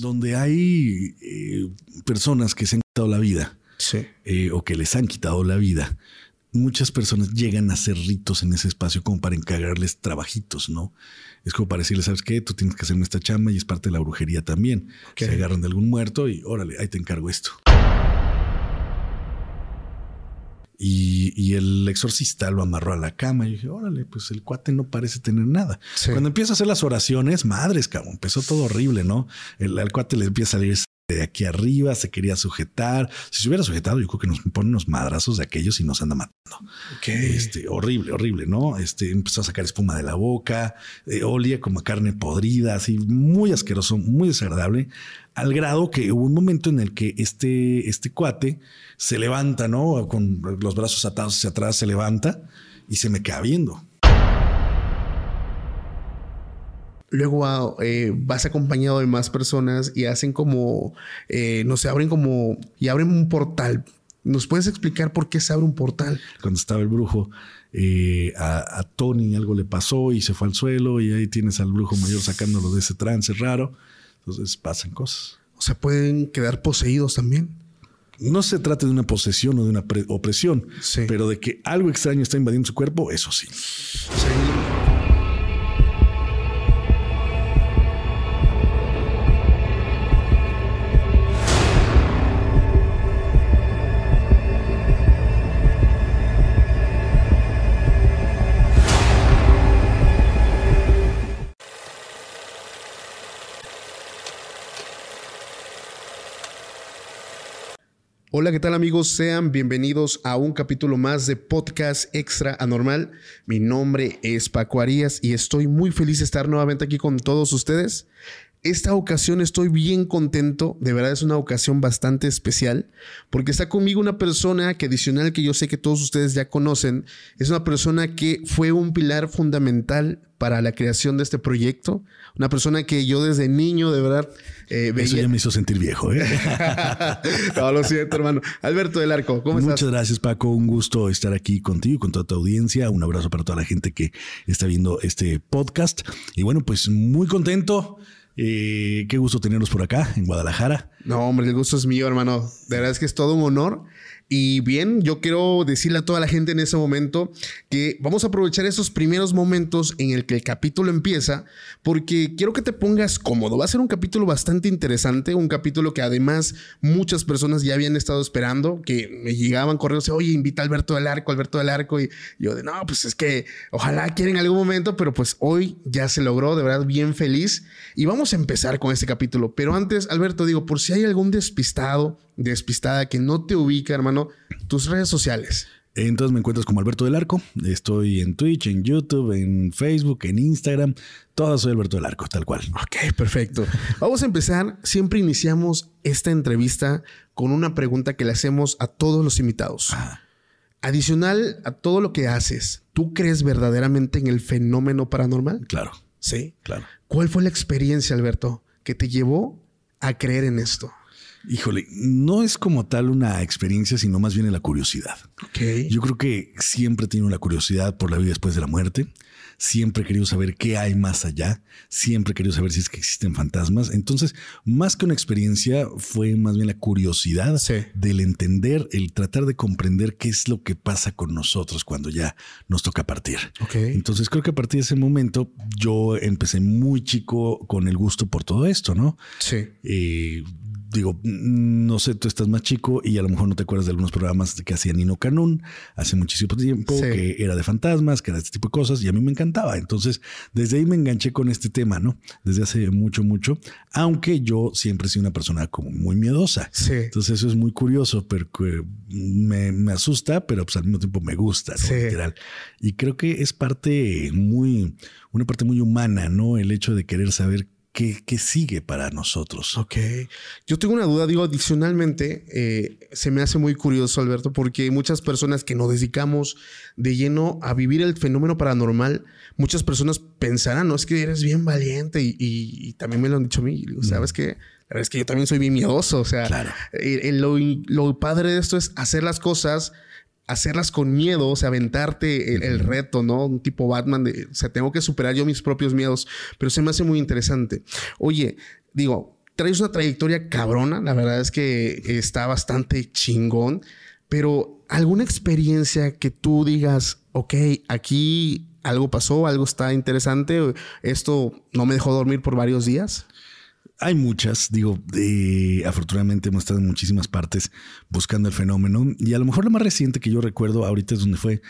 donde hay eh, personas que se han quitado la vida Sí. eh, o que les han quitado la vida, muchas personas llegan a hacer ritos en ese espacio como para encargarles trabajitos, ¿no? Es como para decirles, ¿sabes qué? Tú tienes que hacerme esta chamba y es parte de la brujería también. Se agarran de algún muerto y órale, ahí te encargo esto. Y, y el exorcista lo amarró a la cama y dije, órale, pues el cuate no parece tener nada. Sí. Cuando empieza a hacer las oraciones, madres, cabrón, empezó todo horrible, ¿no? El, al cuate le empieza a salir de aquí arriba, se quería sujetar. Si se hubiera sujetado, yo creo que nos ponen unos madrazos de aquellos y nos anda matando. Este, horrible, horrible, ¿no? Este, empezó a sacar espuma de la boca, eh, olía como a carne podrida, así muy asqueroso, muy desagradable, al grado que hubo un momento en el que este, este cuate se levanta, ¿no? Con los brazos atados hacia atrás, se levanta y se me queda viendo. Luego ah, eh, vas acompañado de más personas y hacen como, eh, no sé, abren como, y abren un portal. ¿Nos puedes explicar por qué se abre un portal? Cuando estaba el brujo, eh, a, a Tony algo le pasó y se fue al suelo y ahí tienes al brujo mayor sacándolo de ese trance raro. Entonces pasan cosas. O sea, pueden quedar poseídos también. No se trata de una posesión o de una pre- opresión, Sí. pero de que algo extraño está invadiendo su cuerpo, eso sí. Hola, ¿qué tal amigos? Sean bienvenidos a un capítulo más de Podcast Extra Anormal. Mi nombre es Paco Arias y estoy muy feliz de estar nuevamente aquí con todos ustedes. Esta ocasión estoy bien contento, de verdad es una ocasión bastante especial, porque está conmigo una persona que adicional que yo sé que todos ustedes ya conocen, es una persona que fue un pilar fundamental para la creación de este proyecto, una persona que yo desde niño de verdad eh, Eso ya me hizo sentir viejo. ¿eh? no, lo siento, hermano. Alberto del Arco, ¿cómo Muchas estás? gracias, Paco. Un gusto estar aquí contigo y con toda tu audiencia. Un abrazo para toda la gente que está viendo este podcast. Y bueno, pues muy contento. Eh, qué gusto tenerlos por acá en Guadalajara. No, hombre, el gusto es mío, hermano. De verdad es que es todo un honor. Y bien, yo quiero decirle a toda la gente en ese momento que vamos a aprovechar esos primeros momentos en el que el capítulo empieza, porque quiero que te pongas cómodo. Va a ser un capítulo bastante interesante, un capítulo que además muchas personas ya habían estado esperando, que me llegaban correos, oye, invita a Alberto del Arco, Alberto del Arco, y yo de, no, pues es que ojalá quiera en algún momento, pero pues hoy ya se logró, de verdad, bien feliz. Y vamos a empezar con este capítulo. Pero antes, Alberto, digo, por si hay algún despistado, despistada que no te ubica, hermano, tus redes sociales. Entonces me encuentras como Alberto del Arco. Estoy en Twitch, en YouTube, en Facebook, en Instagram. Todo soy Alberto del Arco, tal cual. Ok, perfecto. Vamos a empezar. Siempre iniciamos esta entrevista con una pregunta que le hacemos a todos los invitados. Ah. Adicional a todo lo que haces, ¿tú crees verdaderamente en el fenómeno paranormal? Claro, Sí. claro. ¿Cuál fue la experiencia, Alberto, que te llevó a creer en esto? Híjole, no es como tal una experiencia, sino más bien la curiosidad. Ok. Yo creo que siempre he tenido la curiosidad por la vida después de la muerte. Siempre he querido saber qué hay más allá. Siempre he querido saber si es que existen fantasmas. Entonces, más que una experiencia, fue más bien la curiosidad Sí. del entender, el tratar de comprender qué es lo que pasa con nosotros cuando ya nos toca partir. Ok. Entonces, creo que a partir de ese momento, yo empecé muy chico con el gusto por todo esto, ¿no? Sí. Eh, digo, mm, no sé, tú estás más chico y a lo mejor no te acuerdas de algunos programas que hacía Nino Canún hace muchísimo tiempo, Sí. que era de fantasmas, que era de este tipo de cosas, y a mí me encantaba. Entonces, desde ahí me enganché con este tema, ¿no? Desde hace mucho, mucho, aunque yo siempre he sido una persona como muy miedosa. Sí. Entonces, eso es muy curioso, porque me, me asusta, pero pues al mismo tiempo me gusta, ¿no? Sí. Literal. Y creo que es parte muy, una parte muy humana, ¿no? El hecho de querer saber qué, qué sigue para nosotros. Ok. Yo tengo una duda, digo, adicionalmente, eh, se me hace muy curioso, Alberto, porque muchas personas que nos dedicamos de lleno a vivir el fenómeno paranormal, muchas personas pensarán, no, es que eres bien valiente y, y- y también me lo han dicho a mí, digo, ¿sabes qué? La verdad es que yo también soy bien miedoso, o sea, Claro. eh, eh, lo, lo padre de esto es hacer las cosas hacerlas con miedo, o sea, aventarte el, el reto, ¿no? Un tipo Batman de, o sea, tengo que superar yo mis propios miedos, pero se me hace muy interesante. Oye, digo, traes una trayectoria cabrona, la verdad es que está bastante chingón, pero alguna experiencia que tú digas, ok, aquí algo pasó, algo está interesante, esto no me dejó dormir por varios días. Hay muchas, digo, afortunadamente hemos estado en muchísimas partes buscando el fenómeno y a lo mejor lo más reciente que yo recuerdo ahorita es donde fue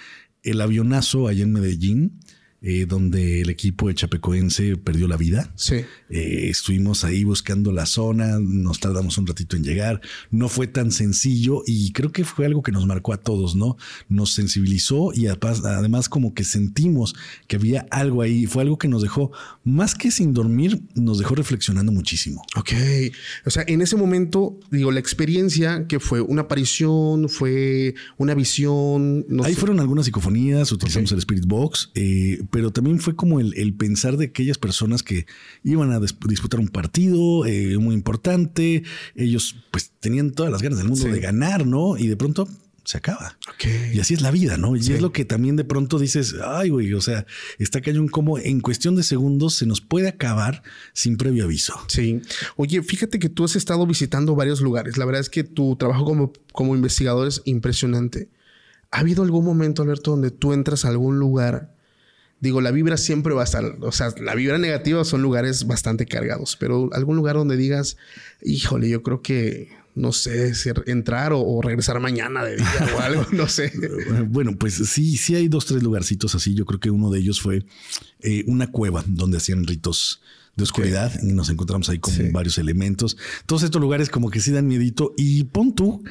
el avionazo allá en Medellín eh, donde el equipo de Chapecoense perdió la vida. Sí. Eh, estuvimos ahí buscando la zona, nos tardamos un ratito en llegar. No fue tan sencillo y creo que fue algo que nos marcó a todos, ¿no? Nos sensibilizó y además, como que sentimos que había algo ahí. Fue algo que nos dejó, más que sin dormir, nos dejó reflexionando muchísimo. Ok. O sea, en ese momento, digo, la experiencia que fue una aparición, fue una visión. ahí fueron algunas psicofonías, utilizamos el Spirit Box. Eh, pero también fue como el, pensar de aquellas personas que iban a disputar un partido eh, muy importante, ellos pues tenían todas las ganas del mundo de ganar, ¿no? Y de pronto se acaba. Y así es la vida, ¿no? Y es lo que también de pronto dices, ay, güey, o sea, está cañón como en cuestión de segundos se nos puede acabar sin previo aviso. Sí. Oye, fíjate que tú has estado visitando varios lugares. La verdad es que tu trabajo como, como investigador es impresionante. ¿Ha habido algún momento, Alberto, donde tú entras a algún lugar digo, la vibra siempre va a estar, o sea, la vibra negativa son lugares bastante cargados, pero algún lugar donde digas, híjole, yo creo que, no sé, si entrar o, regresar mañana de día o algo, no sé. Bueno, pues sí, sí hay dos, tres lugarcitos así. Yo creo que uno de ellos fue eh, una cueva donde hacían ritos de oscuridad y nos encontramos ahí con varios elementos. Todos estos lugares como que sí dan miedito y pon tú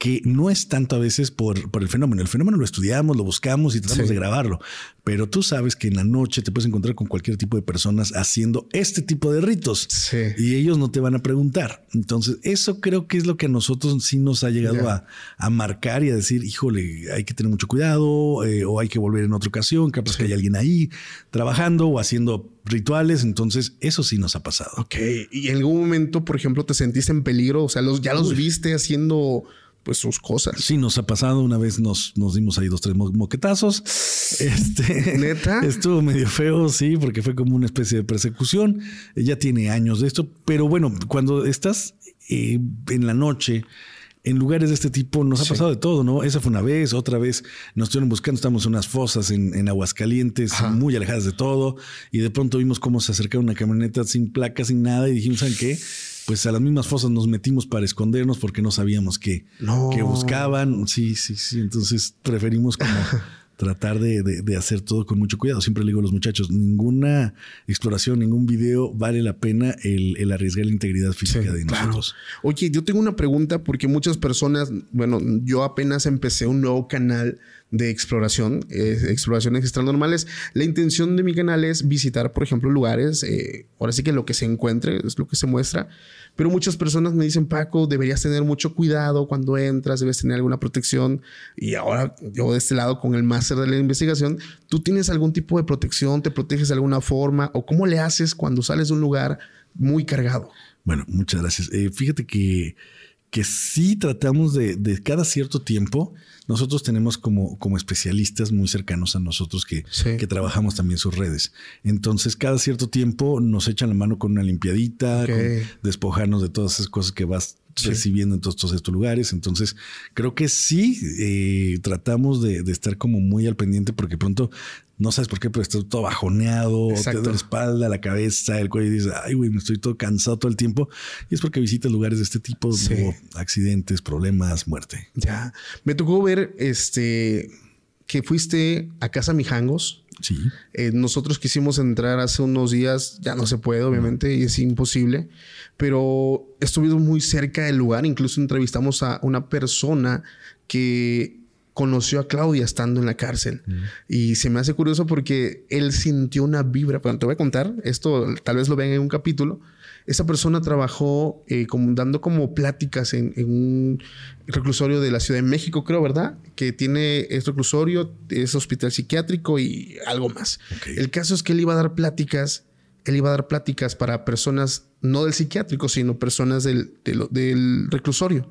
que no es tanto a veces por, por el fenómeno. El fenómeno lo estudiamos, lo buscamos y tratamos de grabarlo. Pero tú sabes que en la noche te puedes encontrar con cualquier tipo de personas haciendo este tipo de ritos. Y ellos no te van a preguntar. Entonces, eso creo que es lo que a nosotros sí nos ha llegado a, marcar y a decir, híjole, hay que tener mucho cuidado eh, o hay que volver en otra ocasión. Capaz que hay alguien ahí trabajando o haciendo rituales. Entonces, eso sí nos ha pasado. Ok. ¿Y en algún momento, por ejemplo, te sentiste en peligro? O sea, los, ya los viste haciendo pues sus cosas. Sí, nos ha pasado. Una vez nos, nos dimos ahí dos, tres moquetazos. Este neta estuvo medio feo, sí, porque fue como una especie de persecución. Ya tiene años de esto, pero bueno, cuando estás eh, en la noche en lugares de este tipo nos ha pasado de todo, ¿no? Esa fue una vez, otra vez nos estuvieron buscando, estamos en unas fosas en, en Aguascalientes, muy alejadas de todo, y de pronto vimos cómo se acercaba una camioneta sin placas, sin nada, y dijimos, ¿saben qué? Pues a las mismas fosas nos metimos para escondernos porque no sabíamos qué, buscaban. Sí, sí, sí. Entonces preferimos como tratar de, hacer todo con mucho cuidado. Siempre le digo a los muchachos, ninguna exploración, ningún video vale la pena el, arriesgar la integridad física de nosotros. Oye, yo tengo una pregunta porque muchas personas, bueno, yo apenas empecé un nuevo canal de exploración, eh, exploraciones extranormales. La intención de mi canal es visitar, por ejemplo, lugares, eh, ahora sí que lo que se encuentre es lo que se muestra, pero muchas personas me dicen, Paco, deberías tener mucho cuidado cuando entras, debes tener alguna protección. Y ahora yo de este lado con el máster de la investigación, ¿tú tienes algún tipo de protección? ¿Te proteges de alguna forma? ¿O cómo le haces cuando sales de un lugar muy cargado? Bueno, muchas gracias. Eh, fíjate que que sí tratamos de, de, cada cierto tiempo, nosotros tenemos como, como especialistas muy cercanos a nosotros que, que, trabajamos también sus redes. Entonces, cada cierto tiempo nos echan la mano con una limpiadita, despojarnos de todas esas cosas que vas recibiendo en todos, estos lugares. Entonces, creo que sí eh, tratamos de, de, estar como muy al pendiente porque pronto no sabes por qué, pero estás todo bajoneado, te la espalda, la cabeza, el cuello y dices, ay, güey, me estoy todo cansado todo el tiempo. Y es porque visitas lugares de este tipo, accidentes, problemas, muerte. Ya. Me tocó ver este que fuiste a casa Mijangos. Sí. Eh, nosotros quisimos entrar hace unos días, ya no se puede, obviamente, y es imposible, pero estuvimos muy cerca del lugar, incluso entrevistamos a una persona que conoció a Claudia estando en la cárcel. Mm. Y se me hace curioso porque él sintió una vibra. Bueno, te voy a contar, esto tal vez lo vean en un capítulo. Esa persona trabajó eh, como, dando como pláticas en, un reclusorio de la Ciudad de México, creo, ¿verdad? Que tiene este reclusorio, es hospital psiquiátrico y algo más. El caso es que él iba a dar pláticas, él iba a dar pláticas para personas, no del psiquiátrico, sino personas del, del reclusorio.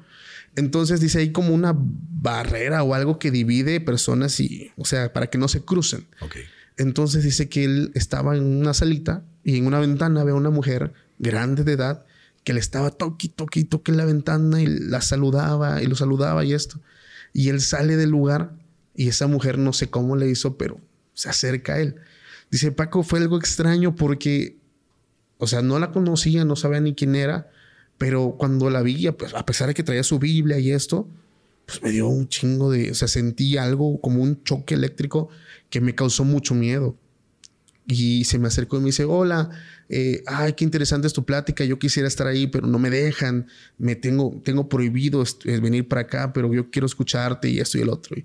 Entonces dice ahí como una barrera o algo que divide personas y, o sea, para que no se crucen. Entonces dice que él estaba en una salita y en una ventana ve a una mujer grande de edad que le estaba toque, toque, toque la ventana y la saludaba y lo saludaba y esto. Y él sale del lugar y esa mujer no sé cómo le hizo, pero se acerca a él. Dice, Paco, fue algo extraño porque, o sea, no la conocía, no sabía ni quién era, pero cuando la vi, a pesar de que traía su Biblia y esto, pues me dio un chingo de, o sea, sentí algo como un choque eléctrico que me causó mucho miedo. Y se me acercó y me dice, hola, eh, ay, qué interesante es tu plática, yo quisiera estar ahí, pero no me dejan, me tengo, tengo prohibido venir para acá, pero yo quiero escucharte y esto y el otro.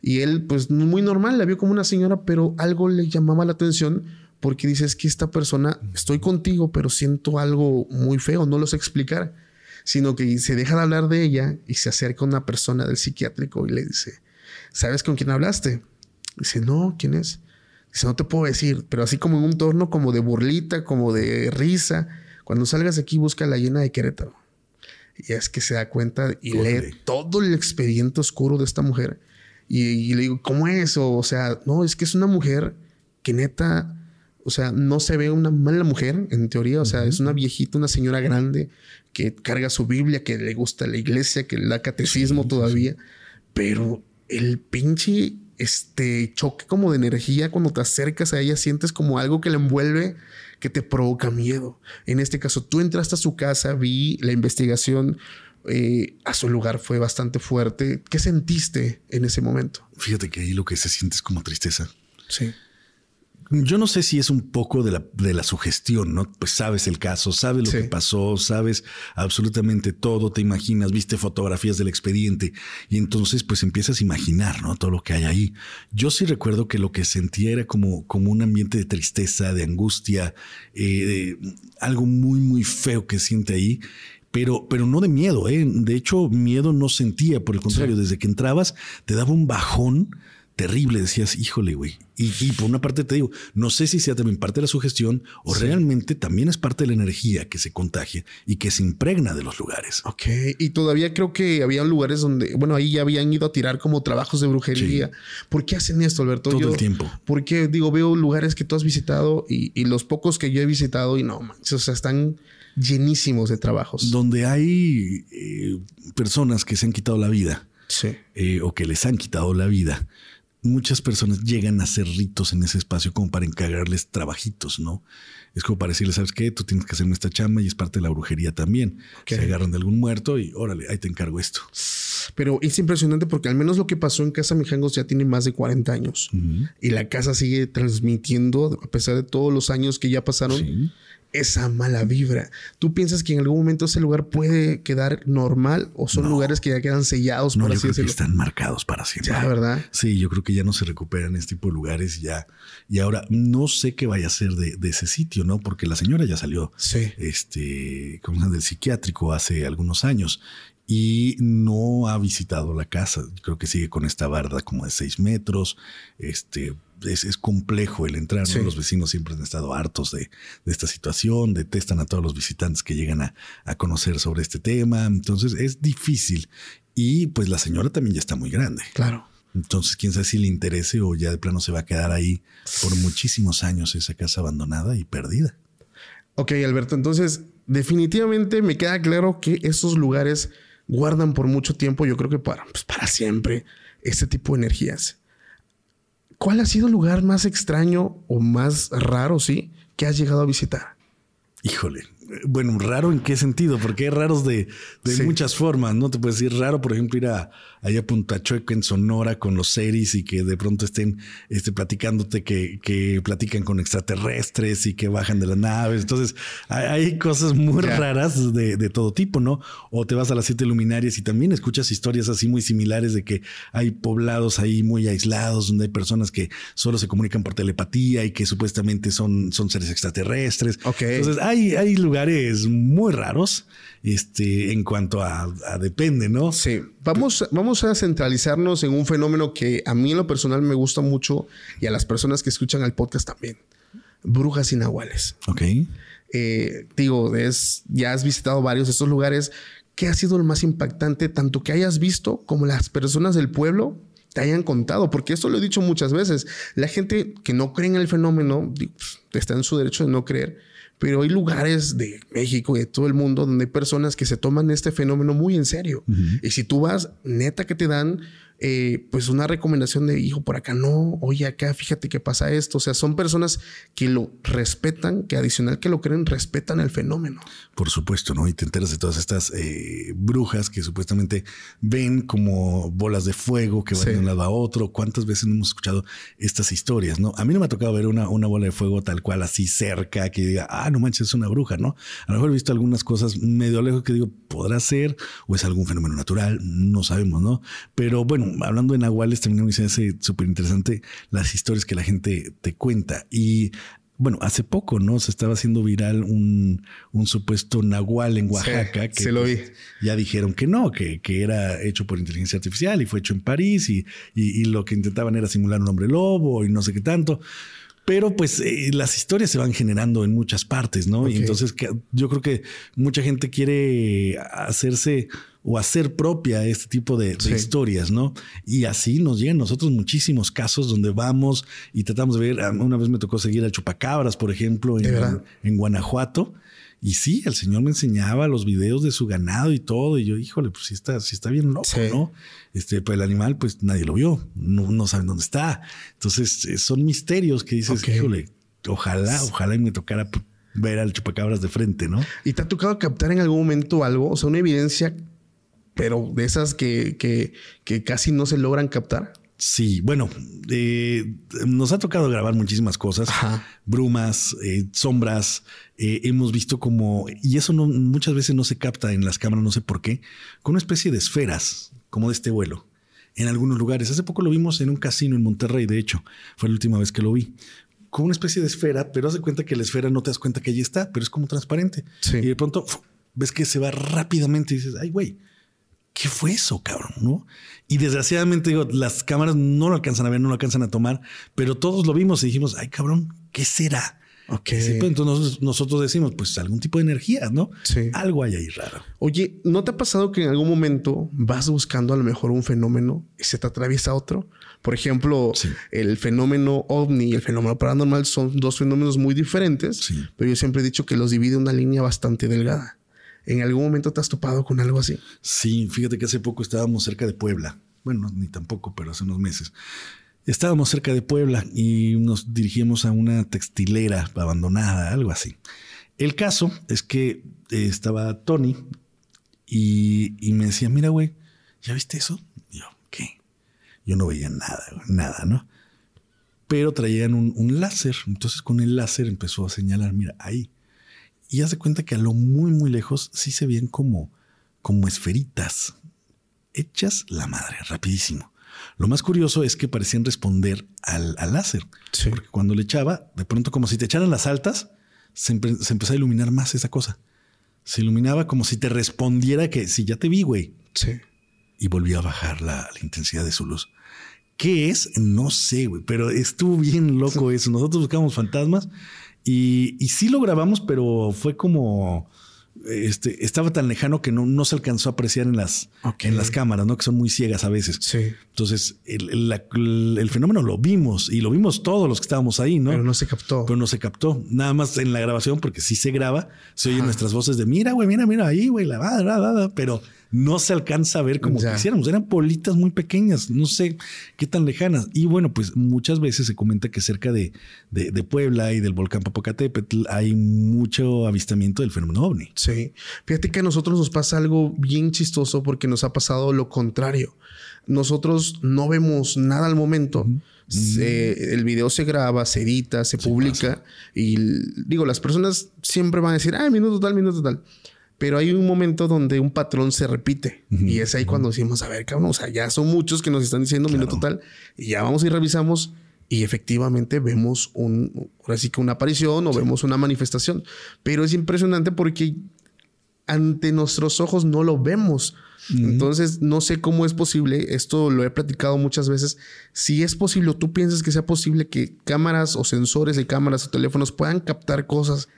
Y, él, pues muy normal, la vio como una señora, pero algo le llamaba la atención porque dice, es que esta persona, estoy contigo, pero siento algo muy feo, no lo sé explicar, sino que se deja de hablar de ella y se acerca una persona del psiquiátrico y le dice, ¿sabes con quién hablaste? Dice, no, ¿quién es? Dice, no te puedo decir, pero así como en un torno como de burlita, como de risa. Cuando salgas aquí, busca la llena de Querétaro. Y es que se da cuenta y lee todo el expediente oscuro de esta mujer. Y, le digo, ¿cómo es? O, o, sea, no, es que es una mujer que neta, o sea, no se ve una mala mujer, en teoría. O sea, es una viejita, una señora grande que carga su Biblia, que le gusta la iglesia, que le da catecismo todavía. Pero el pinche este choque como de energía cuando te acercas a ella, sientes como algo que la envuelve que te provoca miedo. En este caso, tú entraste a su casa, vi la investigación eh, a su lugar fue bastante fuerte. ¿Qué sentiste en ese momento? Fíjate que ahí lo que se siente es como tristeza. Sí. Yo no sé si es un poco de la, de la sugestión, ¿no? Pues sabes el caso, sabes lo que pasó, sabes absolutamente todo, te imaginas, viste fotografías del expediente y entonces pues empiezas a imaginar, ¿no? Todo lo que hay ahí. Yo sí recuerdo que lo que sentía era como, como un ambiente de tristeza, de angustia, eh, algo muy, muy feo que siente ahí pero, pero no de miedo, ¿eh? De hecho, miedo no sentía, por el contrario, desde que entrabas te daba un bajón terrible. Decías, híjole, güey. Y, por una parte te digo, no sé si sea también parte de la sugestión o realmente también es parte de la energía que se contagia y que se impregna de los lugares. Ok. Y todavía creo que había lugares donde, bueno, ahí ya habían ido a tirar como trabajos de brujería. ¿Por qué hacen esto, Alberto? Todo el tiempo. Porque, digo, veo lugares que tú has visitado y, los pocos que yo he visitado y no manches, o sea, están llenísimos de trabajos. Donde hay eh, personas que se han quitado la vida. Sí. Eh, o que les han quitado la vida muchas personas llegan a hacer ritos en ese espacio como para encargarles trabajitos, ¿no? Es como para decirles, ¿sabes qué? Tú tienes que hacerme esta chamba y es parte de la brujería también. Se agarran de algún muerto y órale, ahí te encargo esto. Pero es impresionante porque al menos lo que pasó en Casa Mijangos ya tiene más de 40 años y la casa sigue transmitiendo, a pesar de todos los años que ya pasaron, esa mala vibra. ¿Tú piensas que en algún momento ese lugar puede quedar normal o son lugares que ya quedan sellados? No, por yo creo que están marcados para siempre. Ya, ¿verdad? Sí, yo creo que ya no se recuperan este tipo de lugares ya. Y ahora no sé qué vaya a ser de, ese sitio, ¿no? Porque la señora ya salió sí. este, como del psiquiátrico hace algunos años y no ha visitado la casa. Creo que sigue con esta barda como de seis metros. Este, es, complejo el entrar. Los vecinos siempre han estado hartos de, esta situación, detestan a todos los visitantes que llegan a, a, conocer sobre este tema. Entonces es difícil. Y pues la señora también ya está muy grande. Claro. Entonces, quién sabe si le interese o ya de plano se va a quedar ahí por muchísimos años esa casa abandonada y perdida. Ok, Alberto, entonces definitivamente me queda claro que estos lugares guardan por mucho tiempo, yo creo que para, pues para siempre, este tipo de energías. ¿Cuál ha sido el lugar más extraño o más raro, sí, que has llegado a visitar? Híjole, bueno, raro en qué sentido, porque hay raros de, muchas formas, ¿no? Te puedes decir raro, por ejemplo, ir a allá a Punta Chueca en Sonora con los series y que de pronto estén este, platicándote que, que platican con extraterrestres y que bajan de las naves. Entonces, hay, cosas muy raras de, de, todo tipo, ¿no? O te vas a las siete luminarias y también escuchas historias así muy similares de que hay poblados ahí muy aislados, donde hay personas que solo se comunican por telepatía y que supuestamente son, son seres extraterrestres. Entonces, hay, hay lugares muy raros este, en cuanto a, depende, ¿no? Sí, vamos, vamos a centralizarnos en un fenómeno que a mí en lo personal me gusta mucho y a las personas que escuchan el podcast también. Brujas y nahuales. Ok. Eh, digo, es, ya has visitado varios de estos lugares. ¿Qué ha sido lo más impactante, tanto que hayas visto como las personas del pueblo te hayan contado? Porque esto lo he dicho muchas veces. La gente que no cree en el fenómeno pues, está en su derecho de no creer, pero hay lugares de México y de todo el mundo donde hay personas que se toman este fenómeno muy en serio. Y si tú vas, neta que te dan eh, pues una recomendación de hijo por acá no, oye acá fíjate que pasa esto. O sea, son personas que lo respetan, que adicional que lo creen, respetan el fenómeno. Por supuesto, ¿no? Y te enteras de todas estas eh, brujas que supuestamente ven como bolas de fuego que van de un lado a otro. ¿Cuántas veces no hemos escuchado estas historias, no? A mí no me ha tocado ver una, una bola de fuego tal cual así cerca que diga, ah, no manches, es una bruja, ¿no? A lo mejor he visto algunas cosas medio lejos que digo, podrá ser o es algún fenómeno natural, no sabemos, ¿no? Pero bueno, hablando de Nahuales, también me parece súper interesante las historias que la gente te cuenta. Y bueno, hace poco, ¿no? Se estaba haciendo viral un, supuesto nahual en Oaxaca. que se lo pues, ya dijeron que no, que, que, era hecho por inteligencia artificial y fue hecho en París y, y, lo que intentaban era simular un hombre lobo y no sé qué tanto. Pero pues eh, las historias se van generando en muchas partes, ¿no? Y entonces yo creo que mucha gente quiere hacerse o hacer propia este tipo de, historias, ¿no? Y así nos llegan nosotros muchísimos casos donde vamos y tratamos de ver. Una vez me tocó seguir al chupacabras, por ejemplo, en, en Guanajuato. Y sí, el señor me enseñaba los videos de su ganado y todo. Y yo, híjole, pues sí está, sí está bien loco, ¿no? Este, pues el animal, pues nadie lo vio, no, no saben dónde está. Entonces, eh, son misterios que dices, híjole, ojalá, ojalá y me tocara ver al chupacabras de frente, ¿no? ¿Y te ha tocado captar en algún momento algo? O sea, una evidencia, pero de esas que, que, que casi no se logran captar. Sí, bueno, eh, nos ha tocado grabar muchísimas cosas, brumas, eh, sombras, eh, hemos visto como, y eso no, muchas veces no se capta en las cámaras, no sé por qué, con una especie de esferas, como de este vuelo, en algunos lugares. Hace poco lo vimos en un casino en Monterrey, de hecho, fue la última vez que lo vi. Con una especie de esfera, pero haz de cuenta que la esfera no te das cuenta que allí está, pero es como transparente. Y de pronto ves que se va rápidamente y dices, ay, güey, ¿qué fue eso, cabrón? ¿No? Y desgraciadamente digo, las cámaras no lo alcanzan a ver, no lo alcanzan a tomar, pero todos lo vimos y dijimos, ay, cabrón, ¿qué será? Ok. Pues, entonces nosotros decimos, pues algún tipo de energía, ¿no? Sí. Algo hay ahí raro. Oye, ¿no te ha pasado que en algún momento vas buscando a lo mejor un fenómeno y se te atraviesa otro? Por ejemplo, el fenómeno ovni y el fenómeno paranormal son dos fenómenos muy diferentes, pero yo siempre he dicho que los divide una línea bastante delgada. ¿En algún momento te has topado con algo así? Sí, fíjate que hace poco estábamos cerca de Puebla. Bueno, ni tampoco, pero hace unos meses. Estábamos cerca de Puebla y nos dirigimos a una textilera abandonada, algo así. El caso es que eh, estaba Tony y, me decía, mira, güey, ¿ya viste eso? yo, ¿qué? Yo no veía nada, nada, ¿no? Pero traían un, un láser. Entonces con el láser empezó a señalar, mira, ahí. Y hace cuenta que a lo muy, muy lejos sí se veían como, como esferitas hechas la madre, rapidísimo. Lo más curioso es que parecían responder al, láser. Porque cuando le echaba, de pronto como si te echaran las altas, se, empezó a iluminar más esa cosa. Se iluminaba como si te respondiera que si ya te vi, güey. Sí. Y volvió a bajar la, intensidad de su luz. ¿Qué es? No sé, güey, pero estuvo bien loco eso. Nosotros buscamos fantasmas y, y sí lo grabamos, pero fue como este, estaba tan lejano que no, no, se alcanzó a apreciar en las, en las cámaras, ¿no? Que son muy ciegas a veces. Sí. Entonces, el, el, fenómeno lo vimos y lo vimos todos los que estábamos ahí, ¿no? Pero no se captó. Pero no se captó. Nada más en la grabación, porque sí se graba, se oyen nuestras voces de mira, güey, mira, mira ahí, güey, la va, la va, pero no se alcanza a ver como quisiéramos. Eran politas muy pequeñas, no sé qué tan lejanas. Y bueno, pues muchas veces se comenta que cerca de, de, Puebla y del volcán Popocatépetl hay mucho avistamiento del fenómeno ovni. Sí. Fíjate que a nosotros nos pasa algo bien chistoso porque nos ha pasado lo contrario. Nosotros no vemos nada al momento. el video se graba, se edita, se, publica y digo, las personas siempre van a decir, ah, minuto tal, minuto tal. Pero hay un momento donde un patrón se repite. Y es ahí cuando decimos, a ver, cabrón, o sea, ya son muchos que nos están diciendo minuto tal. Y ya vamos y revisamos. Y efectivamente vemos un, ahora sí que una aparición o vemos una manifestación. Pero es impresionante porque ante nuestros ojos no lo vemos. Entonces, no sé cómo es posible, esto lo he platicado muchas veces, si es posible, tú piensas que sea posible que cámaras o sensores de cámaras o teléfonos puedan captar cosas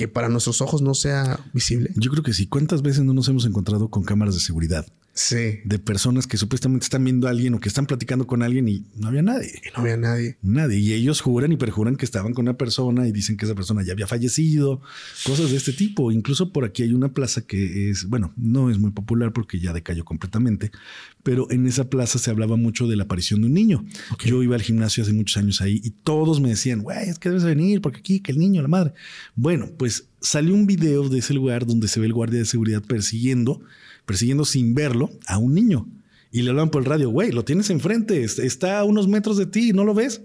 que para nuestros ojos no sea visible. Yo creo que sí. ¿Cuántas veces no nos hemos encontrado con cámaras de seguridad? Sí. de personas que supuestamente están viendo a alguien o que están platicando con alguien y no había nadie. Y no había nadie. Nadie. Y ellos juran y perjuran que estaban con una persona y dicen que esa persona ya había fallecido, cosas de este tipo. Incluso por aquí hay una plaza que es, bueno, no es muy popular porque ya decayó completamente, pero en esa plaza se hablaba mucho de la aparición de un niño. Yo iba al gimnasio hace muchos años ahí y todos me decían, güey, es que debes venir porque aquí, que el niño, la madre. Bueno, pues salió un video de ese lugar donde se ve el guardia de seguridad persiguiendo, persiguiendo sin verlo a un niño. Y le hablan por el radio, güey, lo tienes enfrente, es- está a unos metros de ti, ¿no lo ves?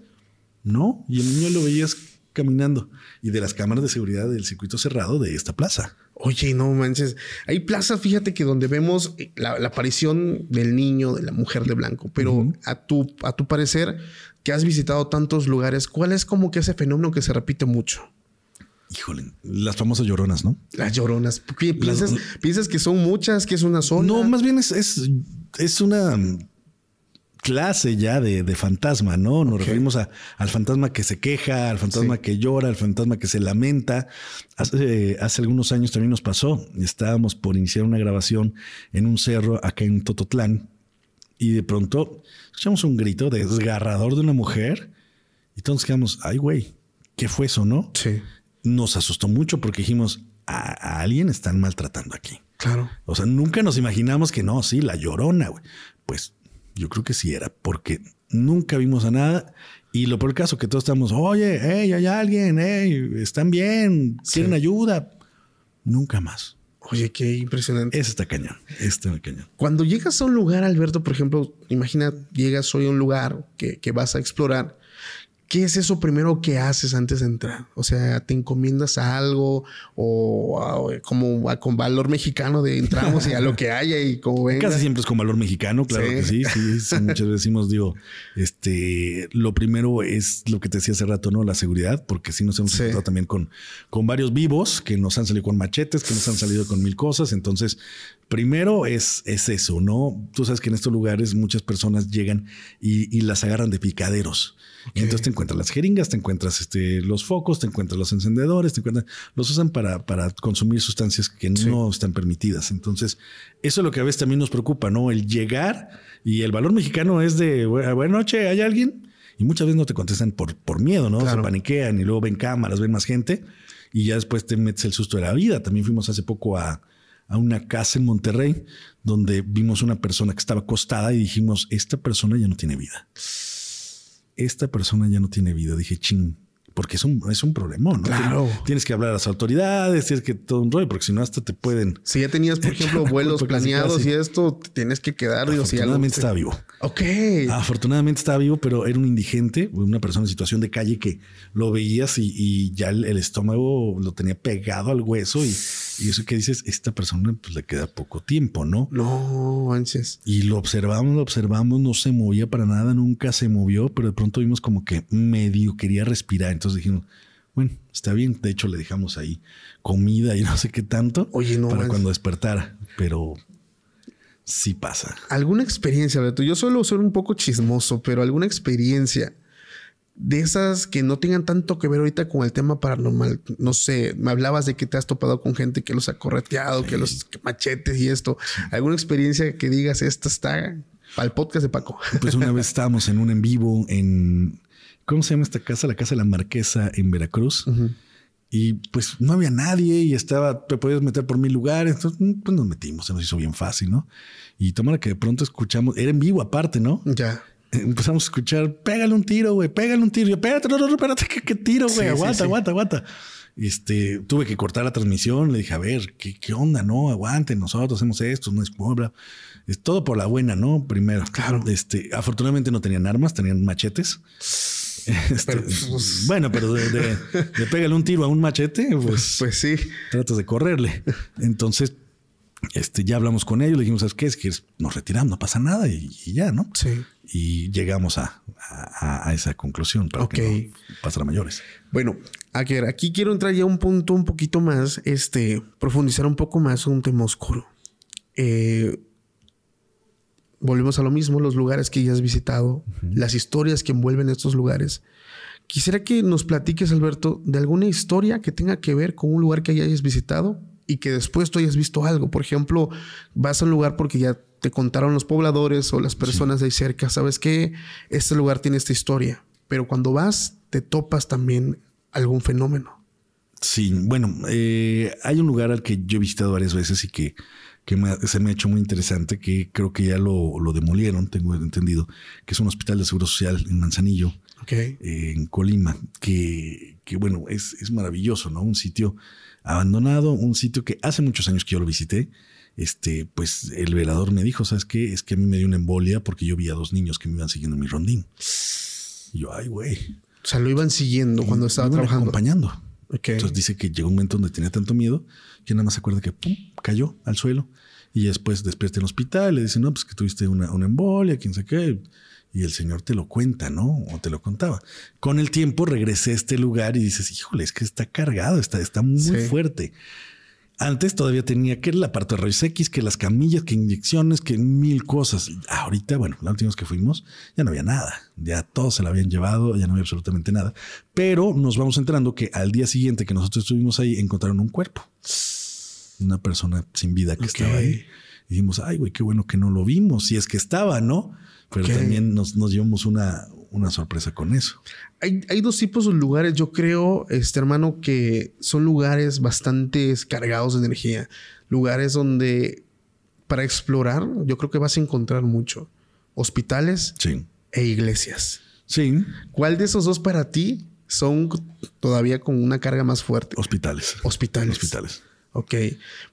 No, y el niño lo veías caminando. Y de las cámaras de seguridad del circuito cerrado de esta plaza. Oye, no manches. Hay plazas, fíjate que donde vemos la, la aparición del niño, de la mujer de blanco, pero a, tu, a tu parecer, que has visitado tantos lugares, ¿cuál es como que ese fenómeno que se repite mucho? Híjole, las famosas lloronas, ¿no? Las lloronas. ¿Qué ¿Piensas, piensas que son muchas, que es una sola? No, más bien es, es, es una clase ya de, de fantasma, ¿no? Nos referimos a, al fantasma que se queja, al fantasma Sí. que llora, al fantasma que se lamenta. Hace, hace algunos años también nos pasó. Estábamos por iniciar una grabación en un cerro acá en Tototlán y de pronto escuchamos un grito desgarrador de una mujer y todos quedamos, ay, güey, ¿qué fue eso, no? Sí, Nos asustó mucho porque dijimos, a, a alguien están maltratando aquí. claro. O sea, nunca nos imaginamos que no, sí, la llorona, güey. Pues yo creo que sí era, porque nunca vimos a nada. Y lo por el caso que todos estamos, oye, hey, hay alguien, hey, están bien, quieren Sí. ayuda. Nunca más. Oye, qué impresionante. Ese está cañón. Ese está cañón. Cuando llegas a un lugar, Alberto, por ejemplo, imagina, llegas hoy a un lugar que, que vas a explorar. ¿Qué es eso primero que haces antes de entrar? O sea, ¿te encomiendas a algo o, a- como a- con valor mexicano de entramos y a lo que haya y como venga? Casi siempre es con valor mexicano, claro Sí. que sí, sí, sí, Muchas veces decimos, digo, este, lo primero es lo que te decía hace rato, ¿no? La seguridad, porque sí nos hemos encontrado también con, con varios vivos que nos han salido con machetes, que nos han salido con mil cosas. Entonces, primero es, es eso, ¿no? Tú sabes que en estos lugares muchas personas llegan y, y las agarran de picaderos. Entonces te encuentras las jeringas, te encuentras este, los focos, te encuentras los encendedores, te encuentras, los usan para, para consumir sustancias que no están permitidas. Entonces, eso es lo que a veces también nos preocupa, ¿no? El llegar y el valor mexicano es de "Bu- buena noche, ¿hay alguien? Y muchas veces no te contestan por, por miedo, ¿no? Claro. Se paniquean y luego ven cámaras, ven más gente y ya después te metes el susto de la vida. También fuimos hace poco a, a una casa en Monterrey donde vimos una persona que estaba acostada y dijimos, esta persona ya no tiene vida. Esta persona ya no tiene vida. Dije, ching, porque es un, es un problema, ¿no? Claro. Tienes que hablar a las autoridades, tienes que todo un rollo, porque si no hasta te pueden... Si ya tenías, por ejemplo, vuelos planeados casi. y esto, te tienes que quedar. Afortunadamente estaba vivo. Ok. Afortunadamente estaba vivo, pero era un indigente, una persona en situación de calle que lo veías y, y ya el, el estómago lo tenía pegado al hueso y, y eso que dices, esta persona pues le queda poco tiempo, ¿no? No, manches. Y lo observamos, lo observamos, no se movía para nada, nunca se movió, pero de pronto vimos como que medio quería respirar. Entonces dijimos, bueno, está bien. De hecho, le dejamos ahí comida y no sé qué tanto Oye, no para manches. cuando despertara, pero sí pasa. ¿Alguna experiencia, Alberto? Yo suelo ser un poco chismoso, pero alguna experiencia de esas que no tengan tanto que ver ahorita con el tema paranormal. No sé, me hablabas de que te has topado con gente que los ha correteado, que los machetes y esto. ¿Alguna experiencia que digas, esta está el podcast de Paco? Pues una vez estábamos en un en vivo en. ¿Cómo se llama esta casa? La casa de la Marquesa en Veracruz. Y pues no había nadie y estaba, te podías meter por mil lugares. Entonces, mm, pues nos metimos, se nos hizo bien fácil, ¿no? Y tomara que de pronto escuchamos, era en vivo aparte, ¿no? Ya. Empezamos a escuchar, pégale un tiro, güey, pégale un tiro. Yo, espérate, no, no, no, espérate, ¿qué, qué tiro, güey? Sí, sí, aguanta, sí. aguanta, aguanta. Este, tuve que cortar la transmisión. Le dije, a ver, ¿qué, qué onda? No, aguanten, nosotros hacemos esto, no es bla. Es todo por la buena, ¿no? Primero. Claro. Este, afortunadamente no tenían armas, tenían machetes. Este, Pero, pues- bueno, pero de, de- de pégale un tiro a un machete, pues, Pues sí. tratas de correrle. Entonces, este, ya hablamos con ellos, le dijimos, ¿sabes qué? Es que nos retiramos, no pasa nada y, y ya, ¿no? Sí. Y llegamos a, a- a esa conclusión para que Ok. no mayores. Bueno, Aker, aquí quiero entrar ya a un punto un poquito más, este, profundizar un poco más en un tema oscuro. Eh, volvemos a lo mismo, los lugares que ya has visitado, las historias que envuelven estos lugares. Quisiera que nos platiques, Alberto, de alguna historia que tenga que ver con un lugar que ya hayas visitado y que después tú hayas visto algo. Por ejemplo, vas a un lugar porque ya te contaron los pobladores o las personas de ahí cerca, ¿sabes qué? Este lugar tiene esta historia. Pero cuando vas, te topas también algún fenómeno. Sí, bueno, eh, hay un lugar al que yo he visitado varias veces y que, se me ha hecho muy interesante, que creo que ya lo, demolieron, tengo entendido, que es un hospital de seguro social en Manzanillo, en Colima, que, bueno, es, es maravilloso, ¿no? Un sitio abandonado, un sitio que hace muchos años que yo lo visité. Este, pues el velador me dijo, ¿sabes qué? Es que a mí me dio una embolia porque yo vi a dos niños que me iban siguiendo mi rondín. Y yo, ay, güey. O sea, lo iban siguiendo cuando estaba trabajando. acompañando. Entonces dice que llegó un momento donde tenía tanto miedo que nada más se acuerda que pum, cayó al suelo y después despierta en el hospital. Y le dice, no, pues que tuviste una, una embolia, quién sabe qué. Y el Señor te lo cuenta, ¿no? O te lo contaba. Con el tiempo regresé a este lugar y dices, híjole, es que está cargado, está, está muy fuerte. Antes todavía tenía que la parte de rayos X, que las camillas, que inyecciones, que mil cosas. Ahorita, bueno, la última vez que fuimos, ya no había nada. Ya todo se lo habían llevado, ya no había absolutamente nada. Pero nos vamos enterando que al día siguiente que nosotros estuvimos ahí, encontraron un cuerpo. Una persona sin vida que estaba ahí. Y dijimos, ay, güey, qué bueno que no lo vimos. Si es que estaba, ¿no? Pero también nos, nos llevamos una, una sorpresa con eso. Hay, hay, dos tipos de lugares, yo creo, este hermano, que son lugares bastante cargados de energía. Lugares donde para explorar, yo creo que vas a encontrar mucho. Hospitales e iglesias. Sí. ¿Cuál de esos dos para ti son todavía con una carga más fuerte? Hospitales. Hospitales. Hospitales. Ok.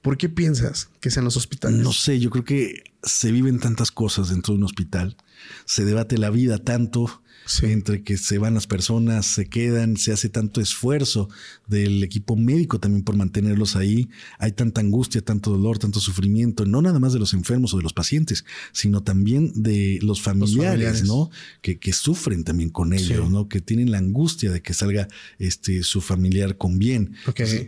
¿Por qué piensas que sean los hospitales? No sé, yo creo que se viven tantas cosas dentro de un hospital. Se debate la vida tanto entre que se van las personas, se quedan, se hace tanto esfuerzo del equipo médico también por mantenerlos ahí. Hay tanta angustia, tanto dolor, tanto sufrimiento, no nada más de los enfermos o de los pacientes, sino también de los familiares, ¿no? Que, que, sufren también con ellos, ¿no? Que tienen la angustia de que salga este, su familiar con bien.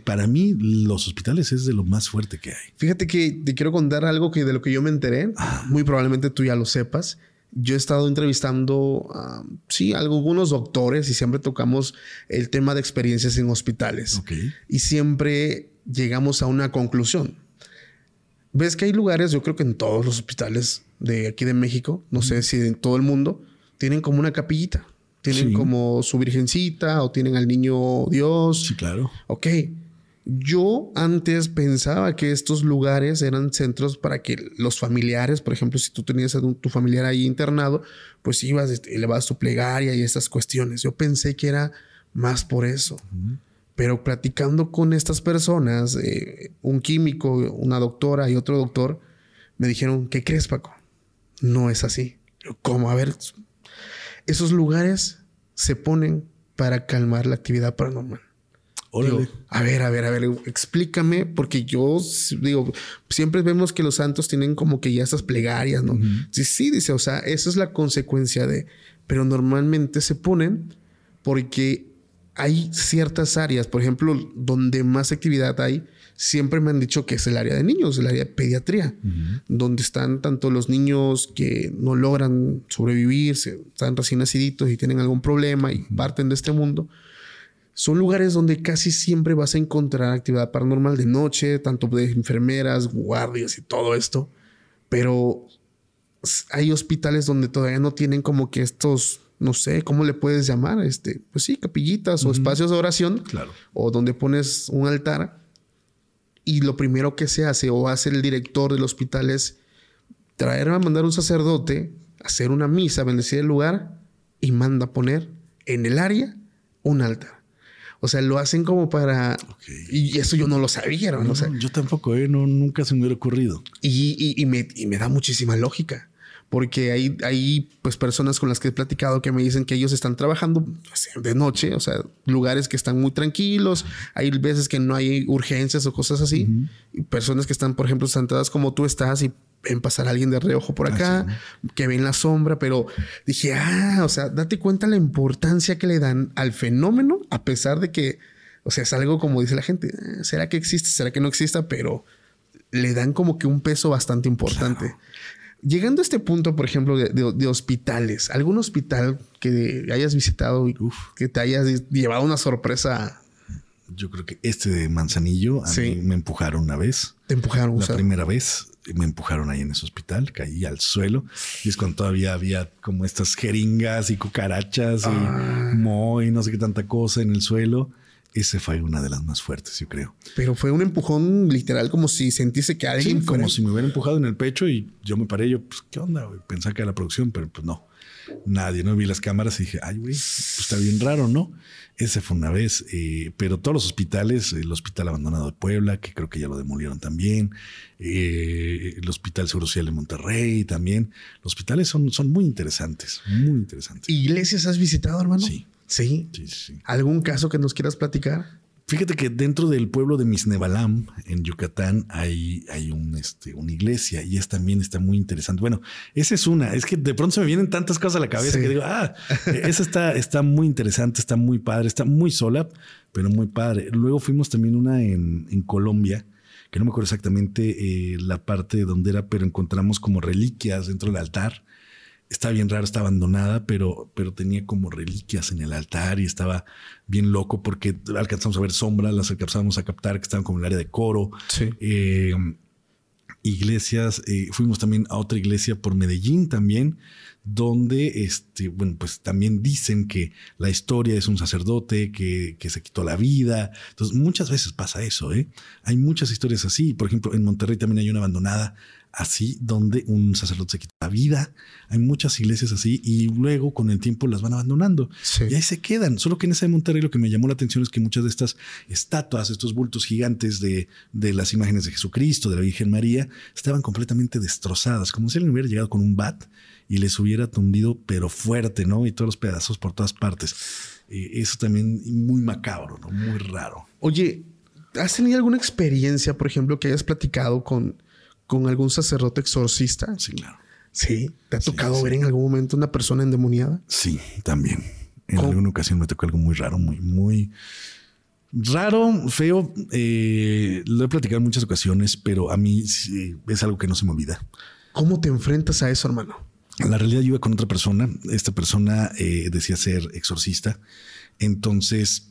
para mí, los hospitales es de lo más fuerte que hay. Fíjate que te quiero contar algo que de lo que yo me enteré, ah. muy probablemente tú ya lo sepas yo he estado entrevistando, a, sí, algunos doctores y siempre tocamos el tema de experiencias en hospitales. Y siempre llegamos a una conclusión. Ves que hay lugares, yo creo que en todos los hospitales de aquí de México, no sé si en todo el mundo, tienen como una capillita. Tienen como su virgencita o tienen al niño Dios. Sí, claro. Ok. Yo antes pensaba que estos lugares eran centros para que los familiares, por ejemplo, si tú tenías a tu familiar ahí internado, pues ibas, este, elevabas tu plegaria y estas cuestiones. Yo pensé que era más por eso. Pero platicando con estas personas, eh, un químico, una doctora y otro doctor, me dijeron, ¿qué crees, Paco? No es así. ¿Cómo? A ver, esos lugares se ponen para calmar la actividad paranormal a ver, a ver, a ver, explícame, porque yo digo, siempre vemos que los santos tienen como que ya estas plegarias, ¿no? Sí, sí, dice, o sea, esa es la consecuencia de, pero normalmente se ponen porque hay ciertas áreas, por ejemplo, donde más actividad hay, siempre me han dicho que es el área de niños, el área de pediatría, donde están tanto los niños que no logran sobrevivir, están recién naciditos y tienen algún problema y parten de este mundo, son lugares donde casi siempre vas a encontrar actividad paranormal de noche, tanto de enfermeras, guardias y todo esto. Pero hay hospitales donde todavía no tienen como que estos, no sé, ¿cómo le puedes llamar? Este, pues sí, capillitas o espacios de oración. Claro. O donde pones un altar. Y lo primero que se hace o hace el director del hospital es traer a mandar un sacerdote, hacer una misa, bendecir el lugar y manda poner en el área un altar. O sea, lo hacen como para... Y eso yo no lo sabía, ¿no? yo tampoco, ¿eh? No, nunca se me hubiera ocurrido. Y, y, me, y me da muchísima lógica porque hay, hay pues personas con las que he platicado que me dicen que ellos están trabajando pues, de noche, o sea, lugares que están muy tranquilos, hay veces que no hay urgencias o cosas así, y personas que están, por ejemplo, sentadas como tú estás y ven pasar a alguien de reojo por acá, que ven la sombra, pero dije, ah, o sea, date cuenta la importancia que le dan al fenómeno, a pesar de que, o sea, es algo como dice la gente, eh, ¿será que existe? ¿Será que no exista? Pero le dan como que un peso bastante importante. Llegando a este punto, por ejemplo, de, hospitales, ¿algún hospital que hayas visitado y que te hayas llevado una sorpresa yo creo que este de Manzanillo, a Sí. mí me empujaron una vez. Te empujaron. o La sea, primera vez me empujaron ahí en ese hospital, caí al suelo y es cuando todavía había como estas jeringas y cucarachas Ah. y moho y no sé qué tanta cosa en el suelo. Ese fue una de las más fuertes, yo creo. Pero fue un empujón literal, como si sentise que Sí, alguien como si me hubieran empujado en el pecho y yo me paré. Yo, pues, ¿qué onda? Pensaba que era la producción, pero pues no. Nadie, no vi las cámaras y dije, ay, güey, pues, está bien raro, ¿no? Ese fue una vez, eh, pero todos los hospitales, el Hospital Abandonado de Puebla, que creo que ya lo demolieron también, eh, el Hospital Seguro Social de Monterrey también. Los hospitales son, son muy interesantes, muy interesantes. ¿Iglesias has visitado, hermano? Sí. Sí. Sí, sí, sí. ¿Algún caso que nos quieras platicar? Fíjate que dentro del pueblo de Misnebalam, en Yucatán, hay, hay un, este, una iglesia y es también está muy interesante. Bueno, esa es una. Es que de pronto se me vienen tantas cosas a la cabeza Sí. que digo, ah, esa está, está muy interesante, está muy padre, está muy sola, pero muy padre. Luego fuimos también una en, en Colombia, que no me acuerdo exactamente eh, la parte donde era, pero encontramos como reliquias dentro del altar. Estaba bien raro, estaba abandonada, pero, pero tenía como reliquias en el altar y estaba bien loco porque alcanzamos a ver sombras, las alcanzamos a captar que estaban como en el área de coro. Sí. Eh, iglesias, eh, fuimos también a otra iglesia por Medellín también, donde, este, bueno, pues también dicen que la historia es un sacerdote que, que se quitó la vida. Entonces, muchas veces pasa eso, ¿eh? Hay muchas historias así. Por ejemplo, en Monterrey también hay una abandonada así, donde un sacerdote se quitó la vida. Hay muchas iglesias así y luego con el tiempo las van abandonando. Sí. Y ahí se quedan. Solo que en esa de Monterrey lo que me llamó la atención es que muchas de estas estatuas, estos bultos gigantes de, de las imágenes de Jesucristo, de la Virgen María, estaban completamente destrozadas, como si alguien hubiera llegado con un bat y les hubiera tundido, pero fuerte, ¿no? Y todos los pedazos por todas partes. Eh, eso también muy macabro, ¿no? Muy raro. Oye, ¿has tenido alguna experiencia, por ejemplo, que hayas platicado con, con algún sacerdote exorcista? Sí, claro. Sí. ¿Te ha tocado sí. ver en algún momento una persona endemoniada? Sí, también. En ¿Cómo? alguna ocasión me tocó algo muy raro, muy, muy raro, feo. Eh, lo he platicado en muchas ocasiones, pero a mí sí, es algo que no se me olvida. ¿Cómo te enfrentas a eso, hermano? La realidad yo iba con otra persona. Esta persona eh, decía ser exorcista. Entonces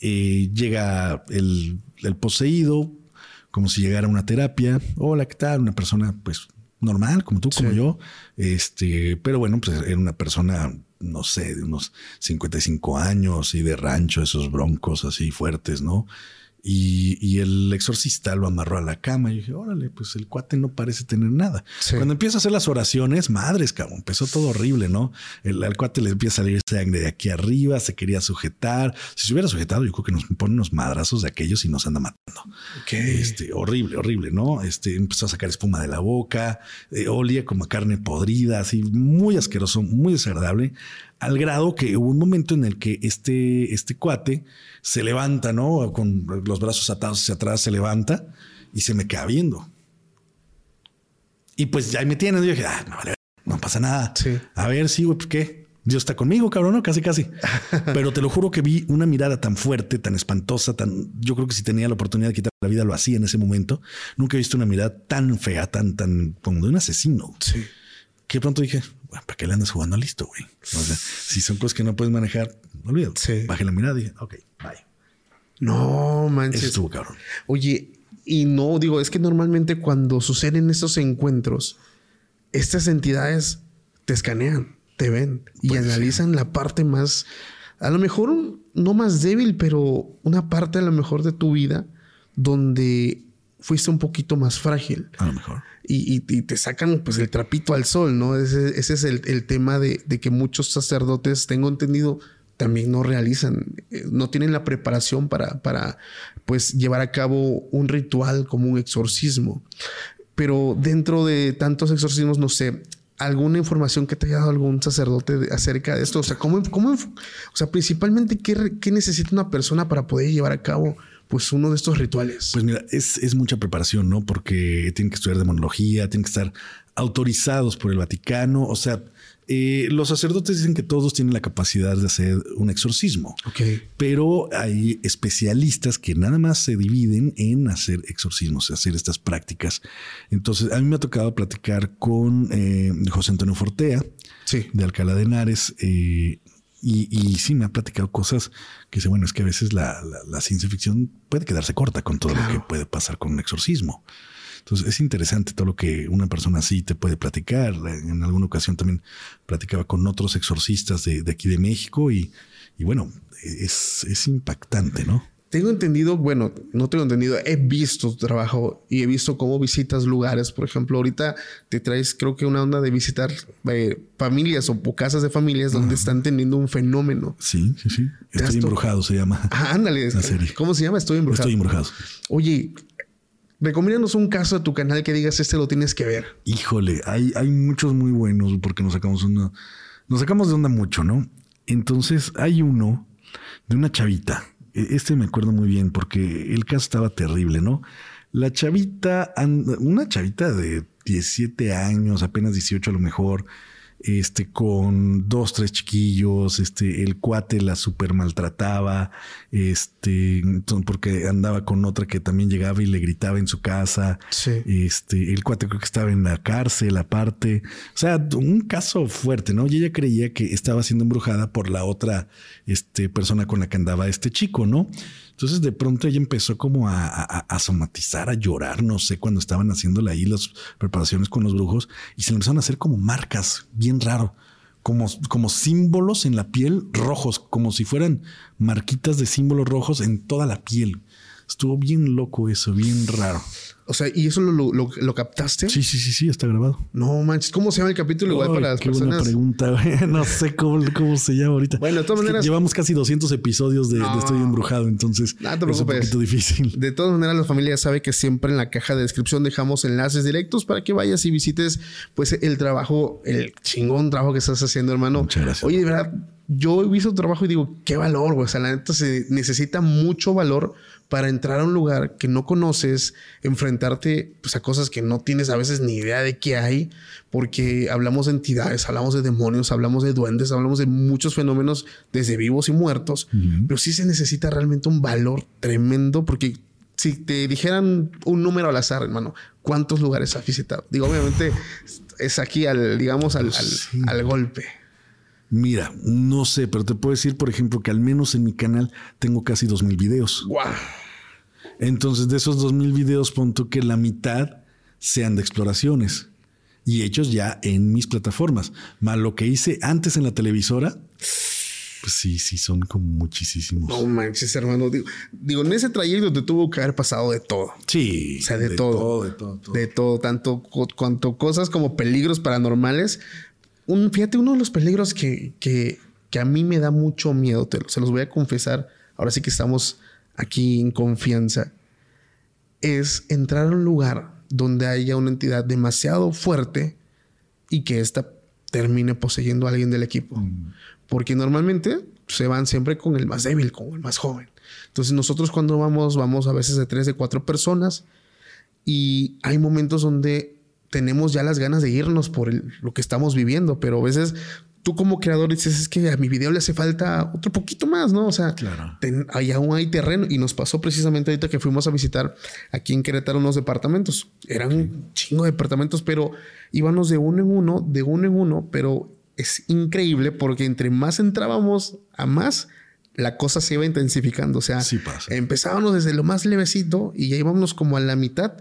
eh, llega el, el poseído, como si llegara a una terapia. Hola, ¿qué tal? Una persona, pues, normal, como tú, como yo. Este, pero bueno, pues era una persona, no sé, de unos 55 años y de rancho, esos broncos así fuertes, ¿no? Y, y el exorcista lo amarró a la cama y dije, órale, pues el cuate no parece tener nada. Sí. Cuando empieza a hacer las oraciones, madres, cabrón, empezó todo horrible, ¿no? El, al cuate le empieza a salir sangre de aquí arriba, se quería sujetar. Si se hubiera sujetado, yo creo que nos pone unos madrazos de aquellos y nos anda matando. Este, horrible, horrible, ¿no? Este, empezó a sacar espuma de la boca, eh, olía como a carne podrida, así muy asqueroso, muy desagradable, al grado que hubo un momento en el que este, este cuate se levanta, ¿no? Con los brazos atados hacia atrás, se levanta y se me queda viendo. Y pues ya me tienen. Yo dije, ah, no, no pasa nada. Sí. A ver, sí, güey, pues qué. Dios está conmigo, cabrón, ¿no? Casi, casi. Pero te lo juro que vi una mirada tan fuerte, tan espantosa, tan. Yo creo que si tenía la oportunidad de quitar la vida, lo hacía en ese momento. Nunca he visto una mirada tan fea, tan, tan como de un asesino. Sí. Que pronto dije, bueno, ¿para qué le andas jugando listo, güey? O sea, si son cosas que no puedes manejar, olvídate. Sí. Bajé la mirada y dije, ok, bye. No Eso manches. estuvo cabrón. Oye, y no, digo, es que normalmente cuando suceden estos encuentros, estas entidades te escanean, te ven y Puede ser. analizan la parte más, a lo mejor no más débil, pero una parte a lo mejor de tu vida donde fuiste un poquito más frágil. A lo mejor. Y, y- y te sacan pues el trapito al sol, ¿no? Ese, ese es el, el tema de, de que muchos sacerdotes, tengo entendido, también no realizan, eh, no tienen la preparación para, para pues llevar a cabo un ritual como un exorcismo. Pero dentro de tantos exorcismos, no sé, alguna información que te haya dado algún sacerdote acerca de esto. O sea, ¿cómo, cómo, o sea, principalmente, ¿qué, re- qué necesita una persona para poder llevar a cabo pues uno de estos rituales? Pues mira, es, es mucha preparación, ¿no? Porque tienen que estudiar demonología, tienen que estar autorizados por el Vaticano. O sea, eh, los sacerdotes dicen que todos tienen la capacidad de hacer un exorcismo. ok. Pero hay especialistas que nada más se dividen en hacer exorcismos, hacer estas prácticas. Entonces, a mí me ha tocado platicar con eh, José Antonio Fortea Sí. de Alcalá de Henares. eh, Y, y, sí me ha platicado cosas que dice, bueno, es que a veces la, la, ciencia ficción puede quedarse corta con todo lo que puede pasar con un exorcismo. Entonces es interesante todo lo que una persona así te puede platicar. En alguna ocasión también platicaba con otros exorcistas de, de aquí de México y, y bueno, es, es impactante, ¿no? Tengo entendido, bueno, no tengo entendido, he visto tu trabajo y he visto cómo visitas lugares. Por ejemplo, ahorita te traes, creo que una onda de visitar eh, familias o casas de familias donde están teniendo un fenómeno. Sí, sí, sí. Estoy embrujado, se llama. Ah, ándale. La serie. ¿Cómo se llama? Estoy embrujado. Estoy embrujado. Oye, recomiéndanos un caso de tu canal que digas, este lo tienes que ver. Híjole, hay, hay muchos muy buenos porque nos sacamos una. Nos sacamos de onda mucho, ¿no? Entonces hay uno de una chavita este me acuerdo muy bien porque el caso estaba terrible, ¿no? La chavita, una chavita de 17 años, apenas 18 a lo mejor, este, con dos, tres chiquillos, este, el cuate la super maltrataba, este, porque andaba con otra que también llegaba y le gritaba en su casa. Este, el cuate creo que estaba en la cárcel aparte. O sea, un caso fuerte, ¿no? Y ella creía que estaba siendo embrujada por la otra, este, persona con la que andaba este chico, ¿no? Entonces de pronto ella empezó como a, somatizar, a llorar, no sé, cuando estaban haciéndole ahí las preparaciones con los brujos y se le empezaron a hacer como marcas, bien raro, como, como símbolos en la piel rojos, como si fueran marquitas de símbolos rojos en toda la piel. Estuvo bien loco eso, bien raro. O sea, ¿y eso lo, lo, captaste? Sí, sí, sí, sí, está grabado. No manches, ¿cómo se llama el capítulo igual para las qué Buena pregunta, güey. No sé cómo, cómo, se llama ahorita. Bueno, de todas maneras. Llevamos casi 200 episodios de, Estoy Embrujado, entonces es un poquito difícil. De todas maneras, la familia sabe que siempre en la caja de descripción dejamos enlaces directos para que vayas y visites, pues, el trabajo, el chingón trabajo que estás haciendo, hermano. Muchas gracias. Oye, de verdad, yo he visto tu trabajo y digo, qué valor, güey. O sea, la neta se necesita mucho valor para entrar a un lugar que no conoces, enfrentarte pues, a cosas que no tienes a veces ni idea de qué hay, porque hablamos de entidades, hablamos de demonios, hablamos de duendes, hablamos de muchos fenómenos desde vivos y muertos, pero sí se necesita realmente un valor tremendo, porque si te dijeran un número al azar, hermano, ¿cuántos lugares has visitado? Digo, obviamente es aquí al, digamos, al, al, golpe. Mira, no sé, pero te puedo decir, por ejemplo, que al menos en mi canal tengo casi dos mil videos. ¡Guau! Entonces, de esos dos mil videos, punto que la mitad sean de exploraciones y hechos ya en mis plataformas. Más lo que hice antes en la televisora, pues sí, sí, son como muchísimos. No manches, hermano. Digo, en ese trayecto te tuvo que haber pasado de todo. Sí. O sea, de, todo, De todo, De todo. Tanto cuanto cosas como peligros paranormales. Un, fíjate, uno de los peligros que, que, que a mí me da mucho miedo, te, se los voy a confesar. Ahora sí que estamos aquí en confianza, es entrar a un lugar donde haya una entidad demasiado fuerte y que ésta termine poseyendo a alguien del equipo. Mm. Porque normalmente se van siempre con el más débil, con el más joven. Entonces nosotros cuando vamos, vamos a veces de tres, de cuatro personas y hay momentos donde tenemos ya las ganas de irnos por lo que estamos viviendo, pero a veces tú como creador dices, es que a mi video le hace falta otro poquito más, ¿no? O sea, claro. hay, aún hay terreno y nos pasó precisamente ahorita que fuimos a visitar aquí en Querétaro unos departamentos. Eran un chingo de departamentos, pero íbamos de uno en uno, de uno en uno, pero es increíble porque entre más entrábamos a más, la cosa se iba intensificando. O sea, empezábamos desde lo más levecito y ya íbamos como a la mitad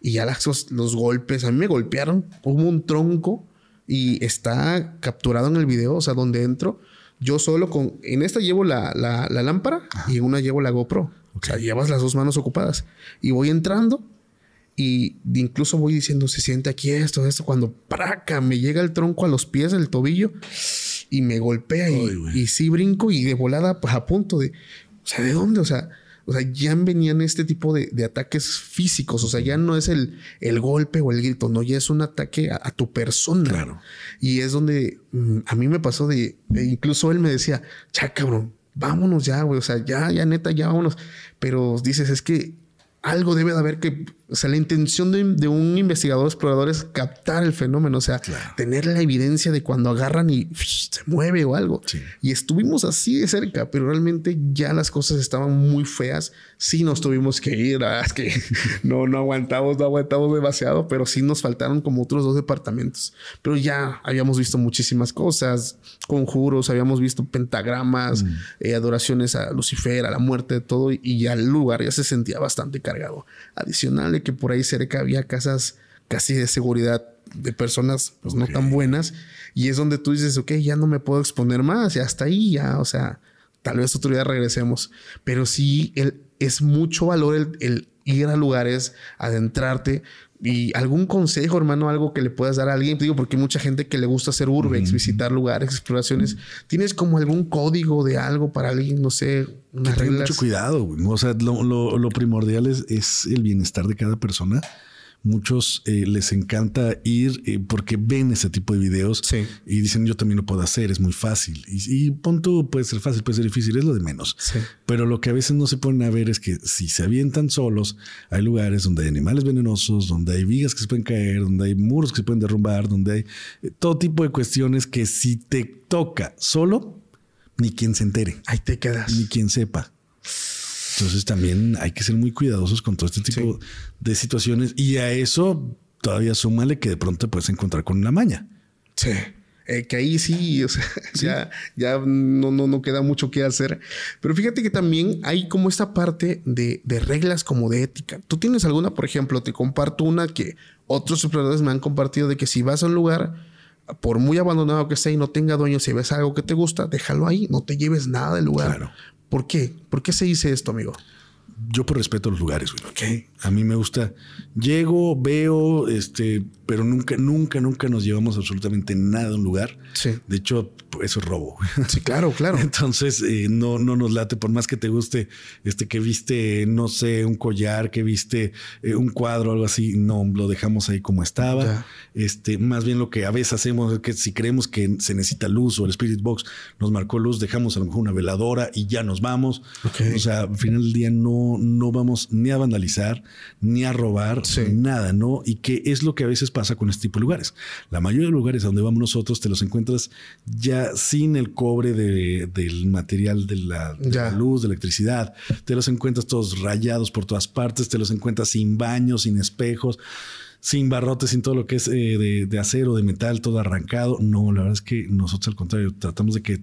y ya los, los golpes, a mí me golpearon, hubo un tronco y está capturado en el video, o sea, donde entro, yo solo con, en esta llevo la, la, lámpara y en una llevo la GoPro. O sea, llevas las dos manos ocupadas. Y voy entrando y incluso voy diciendo, se siente aquí esto, esto, cuando praca, me llega el tronco a los pies, el tobillo y me golpea y, y sí brinco y de volada pues, a punto de, o sea, ¿de dónde? O sea, o sea, ya venían este tipo de, ataques físicos. O sea, ya no es el, el, golpe o el grito, no, ya es un ataque a, tu persona. Claro. Y es donde mm, a mí me pasó de, incluso él me decía, ya cabrón, vámonos ya, güey. O sea, ya, ya neta, ya vámonos. Pero dices, es que algo debe de haber que o sea, la intención de, un investigador explorador es captar el fenómeno, o sea, tener la evidencia de cuando agarran y se mueve o algo. Y estuvimos así de cerca, pero realmente ya las cosas estaban muy feas. Sí nos tuvimos que ir, es que no, no aguantamos, no aguantamos demasiado, pero sí nos faltaron como otros dos departamentos. Pero ya habíamos visto muchísimas cosas, conjuros, habíamos visto pentagramas, mm. eh, adoraciones a Lucifer, a la muerte de todo, y ya el lugar ya se sentía bastante cargado. Adicional que por ahí cerca había casas casi de seguridad de personas pues no tan buenas. Y es donde tú dices, ok, ya no me puedo exponer más, ya hasta ahí, ya, o sea, tal vez otro día regresemos, pero sí el, es mucho valor el, el ir a lugares, adentrarte, y algún consejo, hermano, algo que le puedas dar a alguien, digo, porque hay mucha gente que le gusta hacer urbex, visitar lugares, exploraciones. ¿Tienes como algún código de algo para alguien, no sé, unas reglas? Mucho cuidado, o sea, lo, lo primordial es, es, el bienestar de cada persona Muchos eh, les encanta ir eh, porque ven ese tipo de videos y dicen yo también lo puedo hacer, es muy fácil. Y, y punto puede ser fácil, puede ser difícil, es lo de menos. Pero lo que a veces no se ponen a ver es que si se avientan solos, hay lugares donde hay animales venenosos, donde hay vigas que se pueden caer, donde hay muros que se pueden derrumbar, donde hay eh, todo tipo de cuestiones que si te toca solo, ni quien se entere. Ahí te quedas. Ni quien sepa. Entonces también hay que ser muy cuidadosos con todo este tipo de situaciones y a eso todavía súmale que de pronto te puedes encontrar con una maña. Sí. Eh, que ahí sí, o sea, ya, ya no, no, no queda mucho que hacer. Pero fíjate que también hay como esta parte de, de, reglas como de ética. Tú tienes alguna, por ejemplo, te comparto una que otros exploradores me han compartido de que si vas a un lugar, por muy abandonado que sea y no tenga dueño, si ves algo que te gusta, déjalo ahí, no te lleves nada del lugar. Claro. ¿Por qué? ¿Por qué se dice esto, amigo? Yo por respeto a los lugares, güey. A mí me gusta. Llego, veo, este, pero nunca, nunca, nunca nos llevamos absolutamente nada a un lugar. Sí. De hecho, eso es robo. Sí, claro, claro. Entonces, eh, no, no nos late, por más que te guste, este, que viste, no sé, un collar, que viste eh, un cuadro, algo así, no, lo dejamos ahí como estaba. Este, más bien lo que a veces hacemos es que si creemos que se necesita luz o el Spirit Box nos marcó luz, dejamos a lo mejor una veladora y ya nos vamos. O sea, al final del día no, no vamos ni a vandalizar, ni a robar, nada, ¿no? Y que es lo que a veces pasa con este tipo de lugares. La mayoría de lugares a donde vamos nosotros te los encuentras ya sin el cobre del material de la, luz, de electricidad. Te los encuentras todos rayados por todas partes, te los encuentras sin baños, sin espejos sin barrotes, sin todo lo que es eh, de, acero, de metal, todo arrancado. No, la verdad es que nosotros al contrario, tratamos de que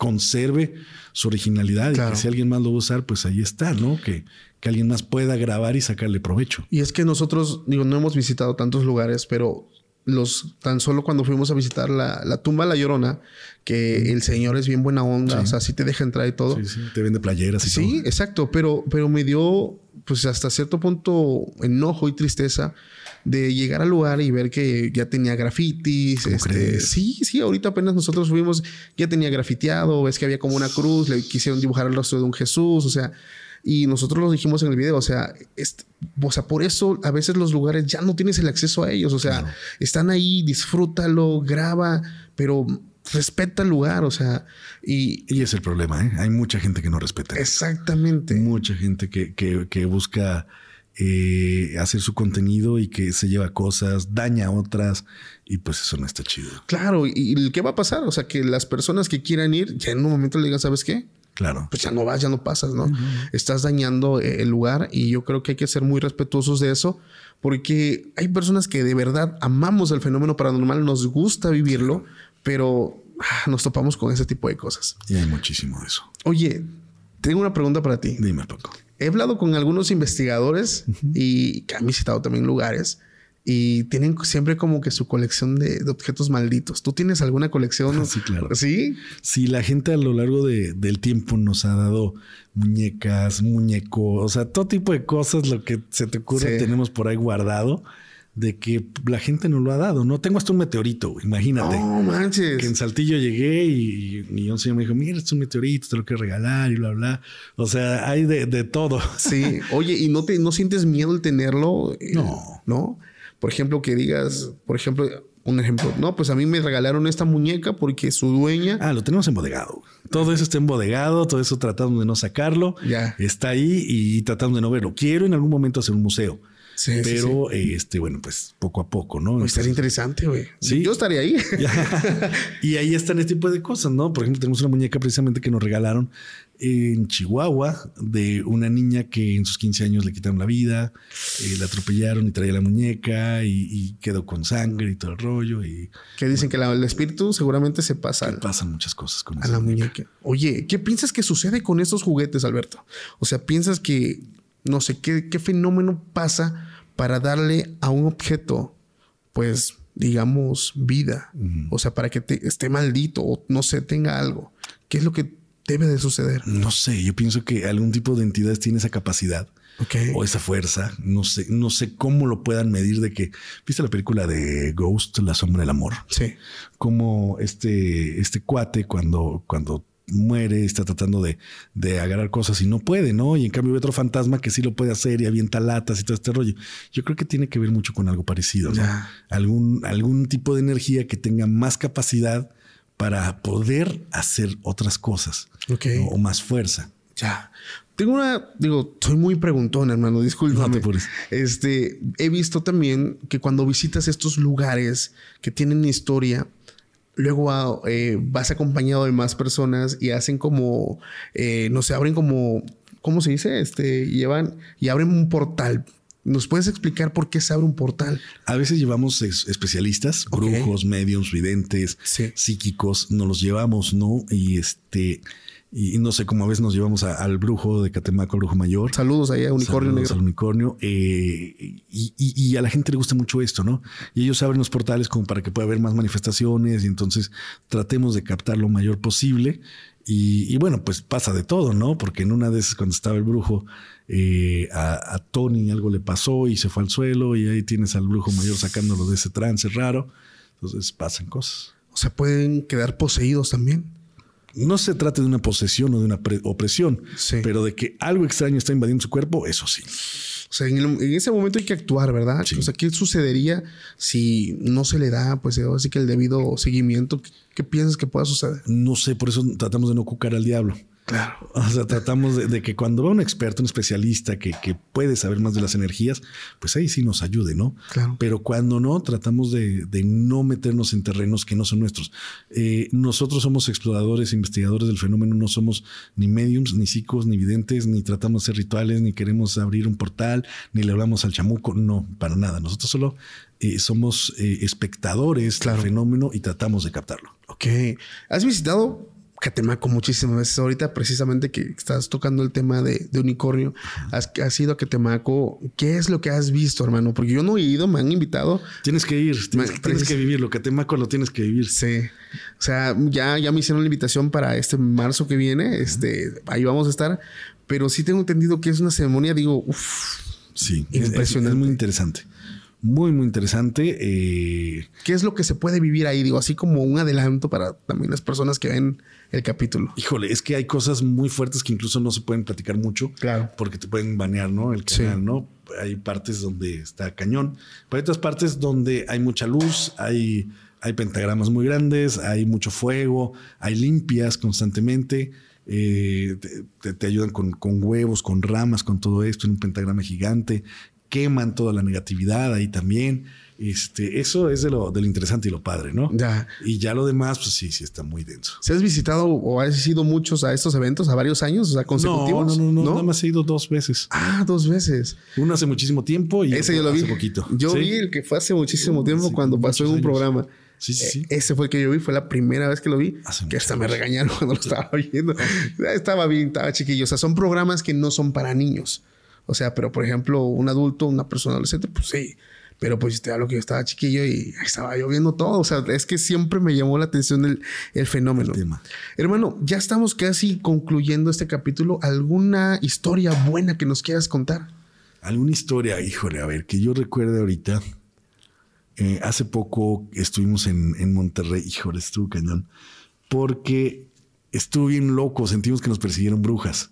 conserve su originalidad y que si alguien más lo va a usar, pues ahí está, ¿no? Que, que alguien más pueda grabar y sacarle provecho. Y es que nosotros, digo, no hemos visitado tantos lugares, pero los tan solo cuando fuimos a visitar la, la tumba La Llorona, que el señor es bien buena onda, o sea, sí te deja entrar y todo. Sí, sí, te vende playeras y todo. Sí, exacto, pero, pero me dio, pues hasta cierto punto, enojo y tristeza de llegar al lugar y ver que ya tenía grafitis. Este, sí, sí, ahorita apenas nosotros fuimos, ya tenía grafiteado, ves que había como una cruz, le quisieron dibujar el rostro de un Jesús, o sea, y nosotros lo dijimos en el video, o sea, o sea, por eso a veces los lugares ya no tienes el acceso a ellos, o sea, están ahí, disfrútalo, graba, pero respeta el lugar, o sea, y... Y es el problema, ¿eh? Hay mucha gente que no respeta. Exactamente. Mucha gente que, que, que busca eh, hacer su contenido y que se lleva cosas, daña a otras y pues eso no está chido. Claro, ¿y qué va a pasar? O sea, que las personas que quieran ir ya en un momento le digan, ¿sabes qué? Claro. Pues ya no vas, ya no pasas, ¿no? Estás dañando eh, el lugar y yo creo que hay que ser muy respetuosos de eso porque hay personas que de verdad amamos el fenómeno paranormal, nos gusta vivirlo, pero ah, nos topamos con ese tipo de cosas. Y hay muchísimo de eso. Oye, tengo una pregunta para ti. Dime, Paco he hablado con algunos investigadores y que han visitado también lugares y tienen siempre como que su colección de, objetos malditos. ¿Tú tienes alguna colección? Sí, claro. ¿Sí? Sí, la gente a lo largo del tiempo nos ha dado muñecas, muñecos, o sea, todo tipo de cosas, lo que se te ocurre, tenemos por ahí guardado de que la gente no lo ha dado. No tengo hasta un meteorito, imagínate. No manches. Que en Saltillo llegué y, y un señor me dijo, mira, es un meteorito, te lo quiero regalar y bla, bla. O sea, hay de, todo. Sí. Oye, ¿y no te no sientes miedo el tenerlo? Eh, no. ¿No? Por ejemplo, que digas, por ejemplo, un ejemplo, no, pues a mí me regalaron esta muñeca porque su dueña. Ah, lo tenemos embodegado. Todo eso está embodegado, todo eso tratamos de no sacarlo. Ya. Está ahí y tratamos de no verlo. Quiero en algún momento hacer un museo Sí, sí, pero este, bueno, pues poco a poco, ¿no? Pues estaría interesante, güey. Sí. Yo estaría ahí. y ahí están este tipo de cosas, ¿no? Por ejemplo, tenemos una muñeca precisamente que nos regalaron en Chihuahua de una niña que en sus 15 años le quitaron la vida, eh, la atropellaron y traía la muñeca y, y quedó con sangre y todo el rollo. Y que dicen que la- el espíritu seguramente se pasa al- pasan muchas cosas con a la muñeca. Oye, ¿qué piensas que sucede con estos juguetes, Alberto? O sea, ¿piensas que, no sé, qué, qué fenómeno pasa para darle a un objeto, pues, digamos, vida? O sea, para que te- esté maldito o no sé, tenga algo. ¿Qué es lo que debe de suceder? No sé, yo pienso que algún tipo de entidades tiene esa capacidad Ok. o esa fuerza. No sé, no sé cómo lo puedan medir de que. ¿Viste la película de Ghost, La sombra del amor? Sí. Como este, este cuate cuando, cuando muere está tratando de, de agarrar cosas y no puede, ¿no? Y en cambio hay otro fantasma que sí lo puede hacer y avienta latas y todo este rollo. Yo creo que tiene que ver mucho con algo parecido, ¿no? Ya. Algún, algún tipo de energía que tenga más capacidad para poder hacer otras cosas Ok. ¿no? o más fuerza. Ya. Tengo una, digo, soy muy preguntón, hermano, No discúlpame. apures. Este, he visto también que cuando visitas estos lugares que tienen historia, luego ah, eh, vas acompañado de más personas y hacen como, eh, no sé, abren como, ¿cómo se dice? Este, llevan y abren un portal. ¿Nos puedes explicar por qué se abre un portal? A veces llevamos es- especialistas, brujos, mediums, videntes, Sí. psíquicos, nos los llevamos, ¿no? Y este, y no sé cómo a veces nos llevamos a- al brujo de Catemaco, al brujo mayor. Saludos ahí a Unicornio Saludos Negro. al unicornio. eh, y, y- y a la gente le gusta mucho esto, ¿no? Y ellos abren los portales como para que pueda haber más manifestaciones y entonces tratemos de captar lo mayor posible. Y, y bueno, pues pasa de todo, ¿no? Porque en una de esas cuando estaba el brujo, eh, a, a Tony algo le pasó y se fue al suelo y ahí tienes al brujo mayor sacándolo de ese trance raro. Entonces pasan cosas. O sea, pueden quedar poseídos también. No se trata de una posesión o de una pre- opresión, Sí. pero de que algo extraño está invadiendo su cuerpo, eso sí. O sea, en, el- en ese momento hay que actuar, ¿verdad? Sí. O sea, ¿qué sucedería si no se le da, pues, así que el debido seguimiento? ¿Qué, qué piensas que pueda suceder? No sé, por eso tratamos de no cucar al diablo. Claro. O sea, tratamos de, de que cuando va un experto, un especialista que, que puede saber más de las energías, pues ahí sí nos ayude, ¿no? Claro. Pero cuando no, tratamos de, de no meternos en terrenos que no son nuestros. Eh, nosotros somos exploradores, investigadores del fenómeno, no somos ni mediums, ni psicos, ni videntes, ni tratamos de hacer rituales, ni queremos abrir un portal, ni le hablamos al chamuco, no, para nada. Nosotros solo eh, somos eh, espectadores Claro. del fenómeno y tratamos de captarlo. Ok. ¿Has visitado Catemaco muchísimas veces? Ahorita, precisamente que estás tocando el tema de, de unicornio, has, has ido a Catemaco. ¿Qué es lo que has visto, hermano? Porque yo no he ido, me han invitado. Tienes que ir, tienes, Me- tienes precis- que vivirlo, que Temaco lo tienes que vivir. Sí. O sea, ya, ya me hicieron la invitación para este marzo que viene. Este, ahí vamos a estar. Pero sí tengo entendido que es una ceremonia, digo, uff, Sí, es- es- Impresionante. Es, muy interesante. Muy, muy interesante. Eh, ¿qué es lo que se puede vivir ahí? Digo, así como un adelanto para también las personas que ven el capítulo. híjole, es que hay cosas muy fuertes que incluso no se pueden platicar mucho. Claro. Porque te pueden banear, ¿no? El Sí. canal, ¿no? Hay partes donde está cañón, pero hay otras partes donde hay mucha luz, hay, hay pentagramas muy grandes, hay mucho fuego, hay limpias constantemente. eh, te, te- te ayudan con, con huevos, con ramas, con todo esto en un pentagrama gigante. Queman toda la negatividad ahí también. Este, eso es de lo, de lo interesante y lo padre, ¿no? Ya. Y ya lo demás, pues sí, sí está muy denso. ¿Se has visitado o has ido muchos a estos eventos a varios años? O sea, No, consecutivos. no, no, no, nada más he ido dos veces. Ah, dos veces. Uno hace muchísimo tiempo y Ese yo lo vi. hace poquito. Yo ¿Sí? vi el que fue hace muchísimo tiempo sí, cuando pasó en un años. programa. Sí, sí, sí. Eh, Ese fue el que yo vi, fue la primera vez que lo vi. Hace que hasta muchos me años. regañaron cuando lo estaba viendo. estaba bien, estaba chiquillo. O sea, son programas que no son para niños. O sea, pero por ejemplo, un adulto, una persona adolescente, pues sí. Pero pues te hablo que yo estaba chiquillo y estaba yo viendo todo. O sea, es que siempre me llamó la atención el, el fenómeno. El. Hermano, ya estamos casi concluyendo este capítulo. ¿Alguna historia buena que nos quieras contar? Alguna historia, híjole, a ver, que yo recuerde ahorita. Eh, hace poco estuvimos en, en Monterrey, híjole, estuvo cañón, porque estuvo bien loco, sentimos que nos persiguieron brujas.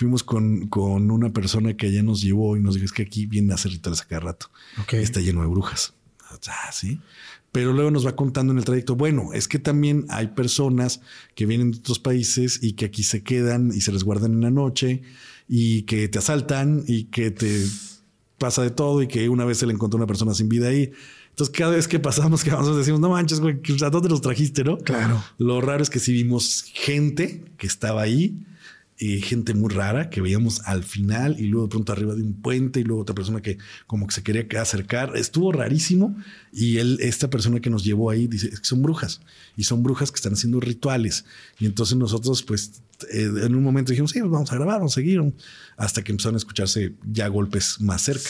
Fuimos con, con una persona que allá nos llevó y nos dijo, es que aquí vienen a hacer rituales a cada rato. Ok. Está lleno de brujas. Ah, sí. Pero luego nos va contando en el trayecto, bueno, es que también hay personas que vienen de otros países y que aquí se quedan y se resguardan en la noche y que te asaltan y que te pasa de todo y que una vez se le encontró una persona sin vida ahí. Entonces, cada vez que pasamos, que vamos, decimos, no manches, güey, ¿a dónde los trajiste, no? Claro. Lo raro es que sí vimos gente que estaba ahí y gente muy rara que veíamos al final y luego de pronto arriba de un puente y luego otra persona que como que se quería acercar. Estuvo rarísimo y él, esta persona que nos llevó ahí dice que son brujas y son brujas que están haciendo rituales. Y entonces nosotros pues eh, en un momento dijimos, sí, pues vamos a grabar, vamos a seguir hasta que empezaron a escucharse ya golpes más cerca.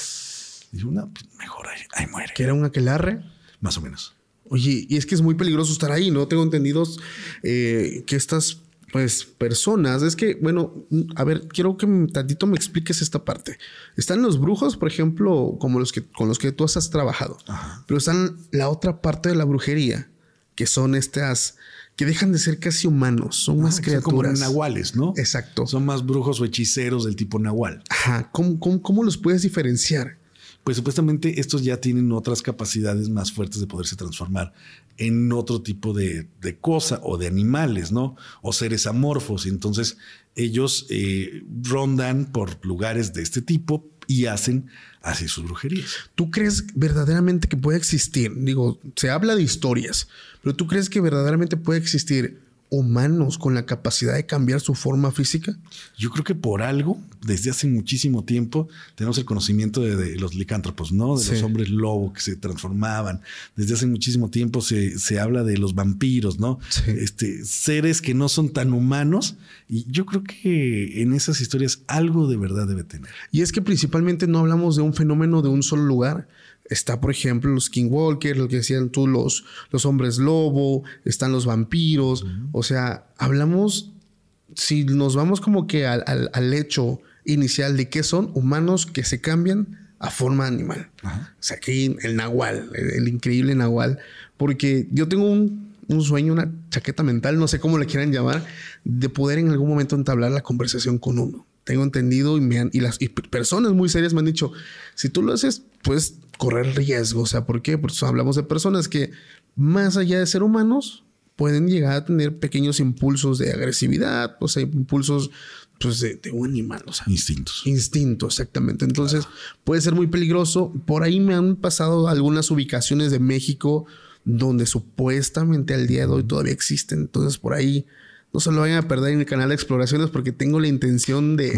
Dijimos, no, pues mejor ahí, ahí muere. ¿Que era un aquelarre? Más o menos. Oye, y es que es muy peligroso estar ahí, ¿no? Tengo entendido eh, que estas pues personas, es que, bueno, a ver, quiero que tantito me expliques esta parte. Están los brujos, por ejemplo, como los que con los que tú has trabajado, pero están la otra parte de la brujería, que son estas que dejan de ser casi humanos, son más criaturas. Como nahuales, ¿no? Exacto. Son más brujos o hechiceros del tipo nahual. Ajá. ¿Cómo, cómo, cómo los puedes diferenciar? Pues supuestamente estos ya tienen otras capacidades más fuertes de poderse transformar en otro tipo de, cosa o de animales, ¿no? O seres amorfos. Entonces ellos eh, rondan por lugares de este tipo y hacen así sus brujerías. ¿Tú crees verdaderamente que puede existir? Digo, se habla de historias, pero ¿tú crees que verdaderamente puede existir humanos con la capacidad de cambiar su forma física? Yo creo que por algo, desde hace muchísimo tiempo, tenemos el conocimiento de, los licántropos, ¿no? De los hombres lobo que se transformaban. Desde hace muchísimo tiempo se, se habla de los vampiros, ¿no? Este, seres que no son tan humanos. Y yo creo que en esas historias algo de verdad debe tener. Y es que principalmente no hablamos de un fenómeno de un solo lugar, Está, por ejemplo, los Walker, lo que decían tú, los, los hombres lobo, están los vampiros. O sea, hablamos, si nos vamos como que al, al, hecho inicial de que son humanos que se cambian a forma animal. O sea, aquí el nahual, el, increíble nahual, porque yo tengo un, un, sueño, una chaqueta mental, no sé cómo le quieran llamar, de poder en algún momento entablar la conversación con uno. Tengo entendido y, me han, y las personas muy serias me han dicho, si tú lo haces, pues correr riesgo. O sea, ¿por qué? Porque hablamos de personas que más allá de ser humanos pueden llegar a tener pequeños impulsos de agresividad, o sea, impulsos pues, de, un animal. O sea, instintos. Instintos, exactamente. Entonces puede ser muy peligroso. Por ahí me han pasado algunas ubicaciones de México donde supuestamente al día de hoy todavía existen. Entonces por ahí no se lo vayan a perder en el canal de exploraciones porque tengo la intención de,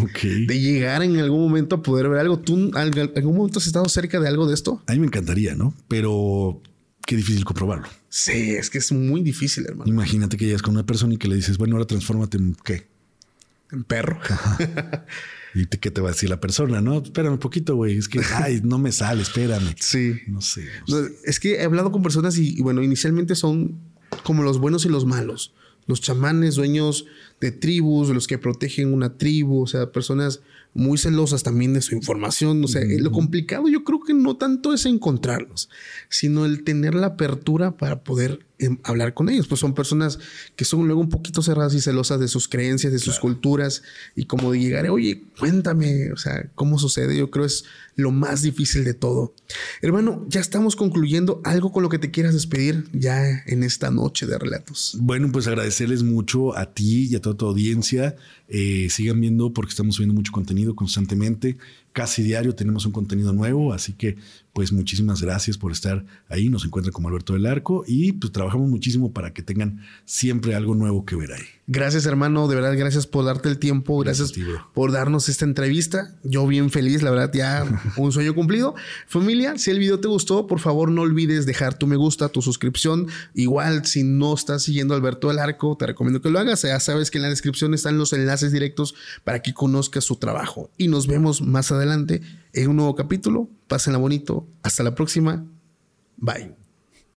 de llegar en algún momento a poder ver algo. ¿Tú en algún momento has estado cerca de algo de esto? A mí me encantaría, ¿no? Pero qué difícil comprobarlo. Sí, es que es muy difícil, hermano. Imagínate que llegas con una persona y que le dices, bueno, ahora transfórmate en qué? En perro. ¿Y qué te va a decir la persona? No, espérame un poquito, güey. Es que, ay, no me sale, espérame. Sí. No sé. es que he hablado con personas y, bueno, inicialmente son como los buenos y los malos los chamanes, dueños de tribus, los que protegen una tribu, o sea, personas muy celosas también de su información. O sea, lo complicado yo creo que no tanto es encontrarlos, sino el tener la apertura para poder em, hablar con ellos. Pues son personas que son luego un poquito cerradas y celosas de sus creencias, de sus culturas, y como de llegar, oye, cuéntame, o sea, cómo sucede. Yo creo es lo más difícil de todo. Hermano, ya estamos concluyendo. ¿Algo con lo que te quieras despedir ya en esta noche de relatos? Bueno, pues agradecerles mucho a ti y a toda tu audiencia. Eh, sigan viendo porque estamos subiendo mucho contenido constantemente. Casi diario tenemos un contenido nuevo, así que pues muchísimas gracias por estar ahí. Nos encuentran como Alberto del Arco y pues trabajamos muchísimo para que tengan siempre algo nuevo que ver ahí. Gracias hermano, de verdad gracias por darte el tiempo, gracias, por darnos esta entrevista. Yo bien feliz, la verdad ya un sueño cumplido. Familia, si el video te gustó, por favor no olvides dejar tu me gusta, tu suscripción. Igual si no estás siguiendo a Alberto del Arco, te recomiendo que lo hagas. Ya sabes que en la descripción están los enlaces directos para que conozcas su trabajo. Y nos vemos más adelante en un nuevo capítulo. Pásenla bonito. Hasta la próxima. Bye.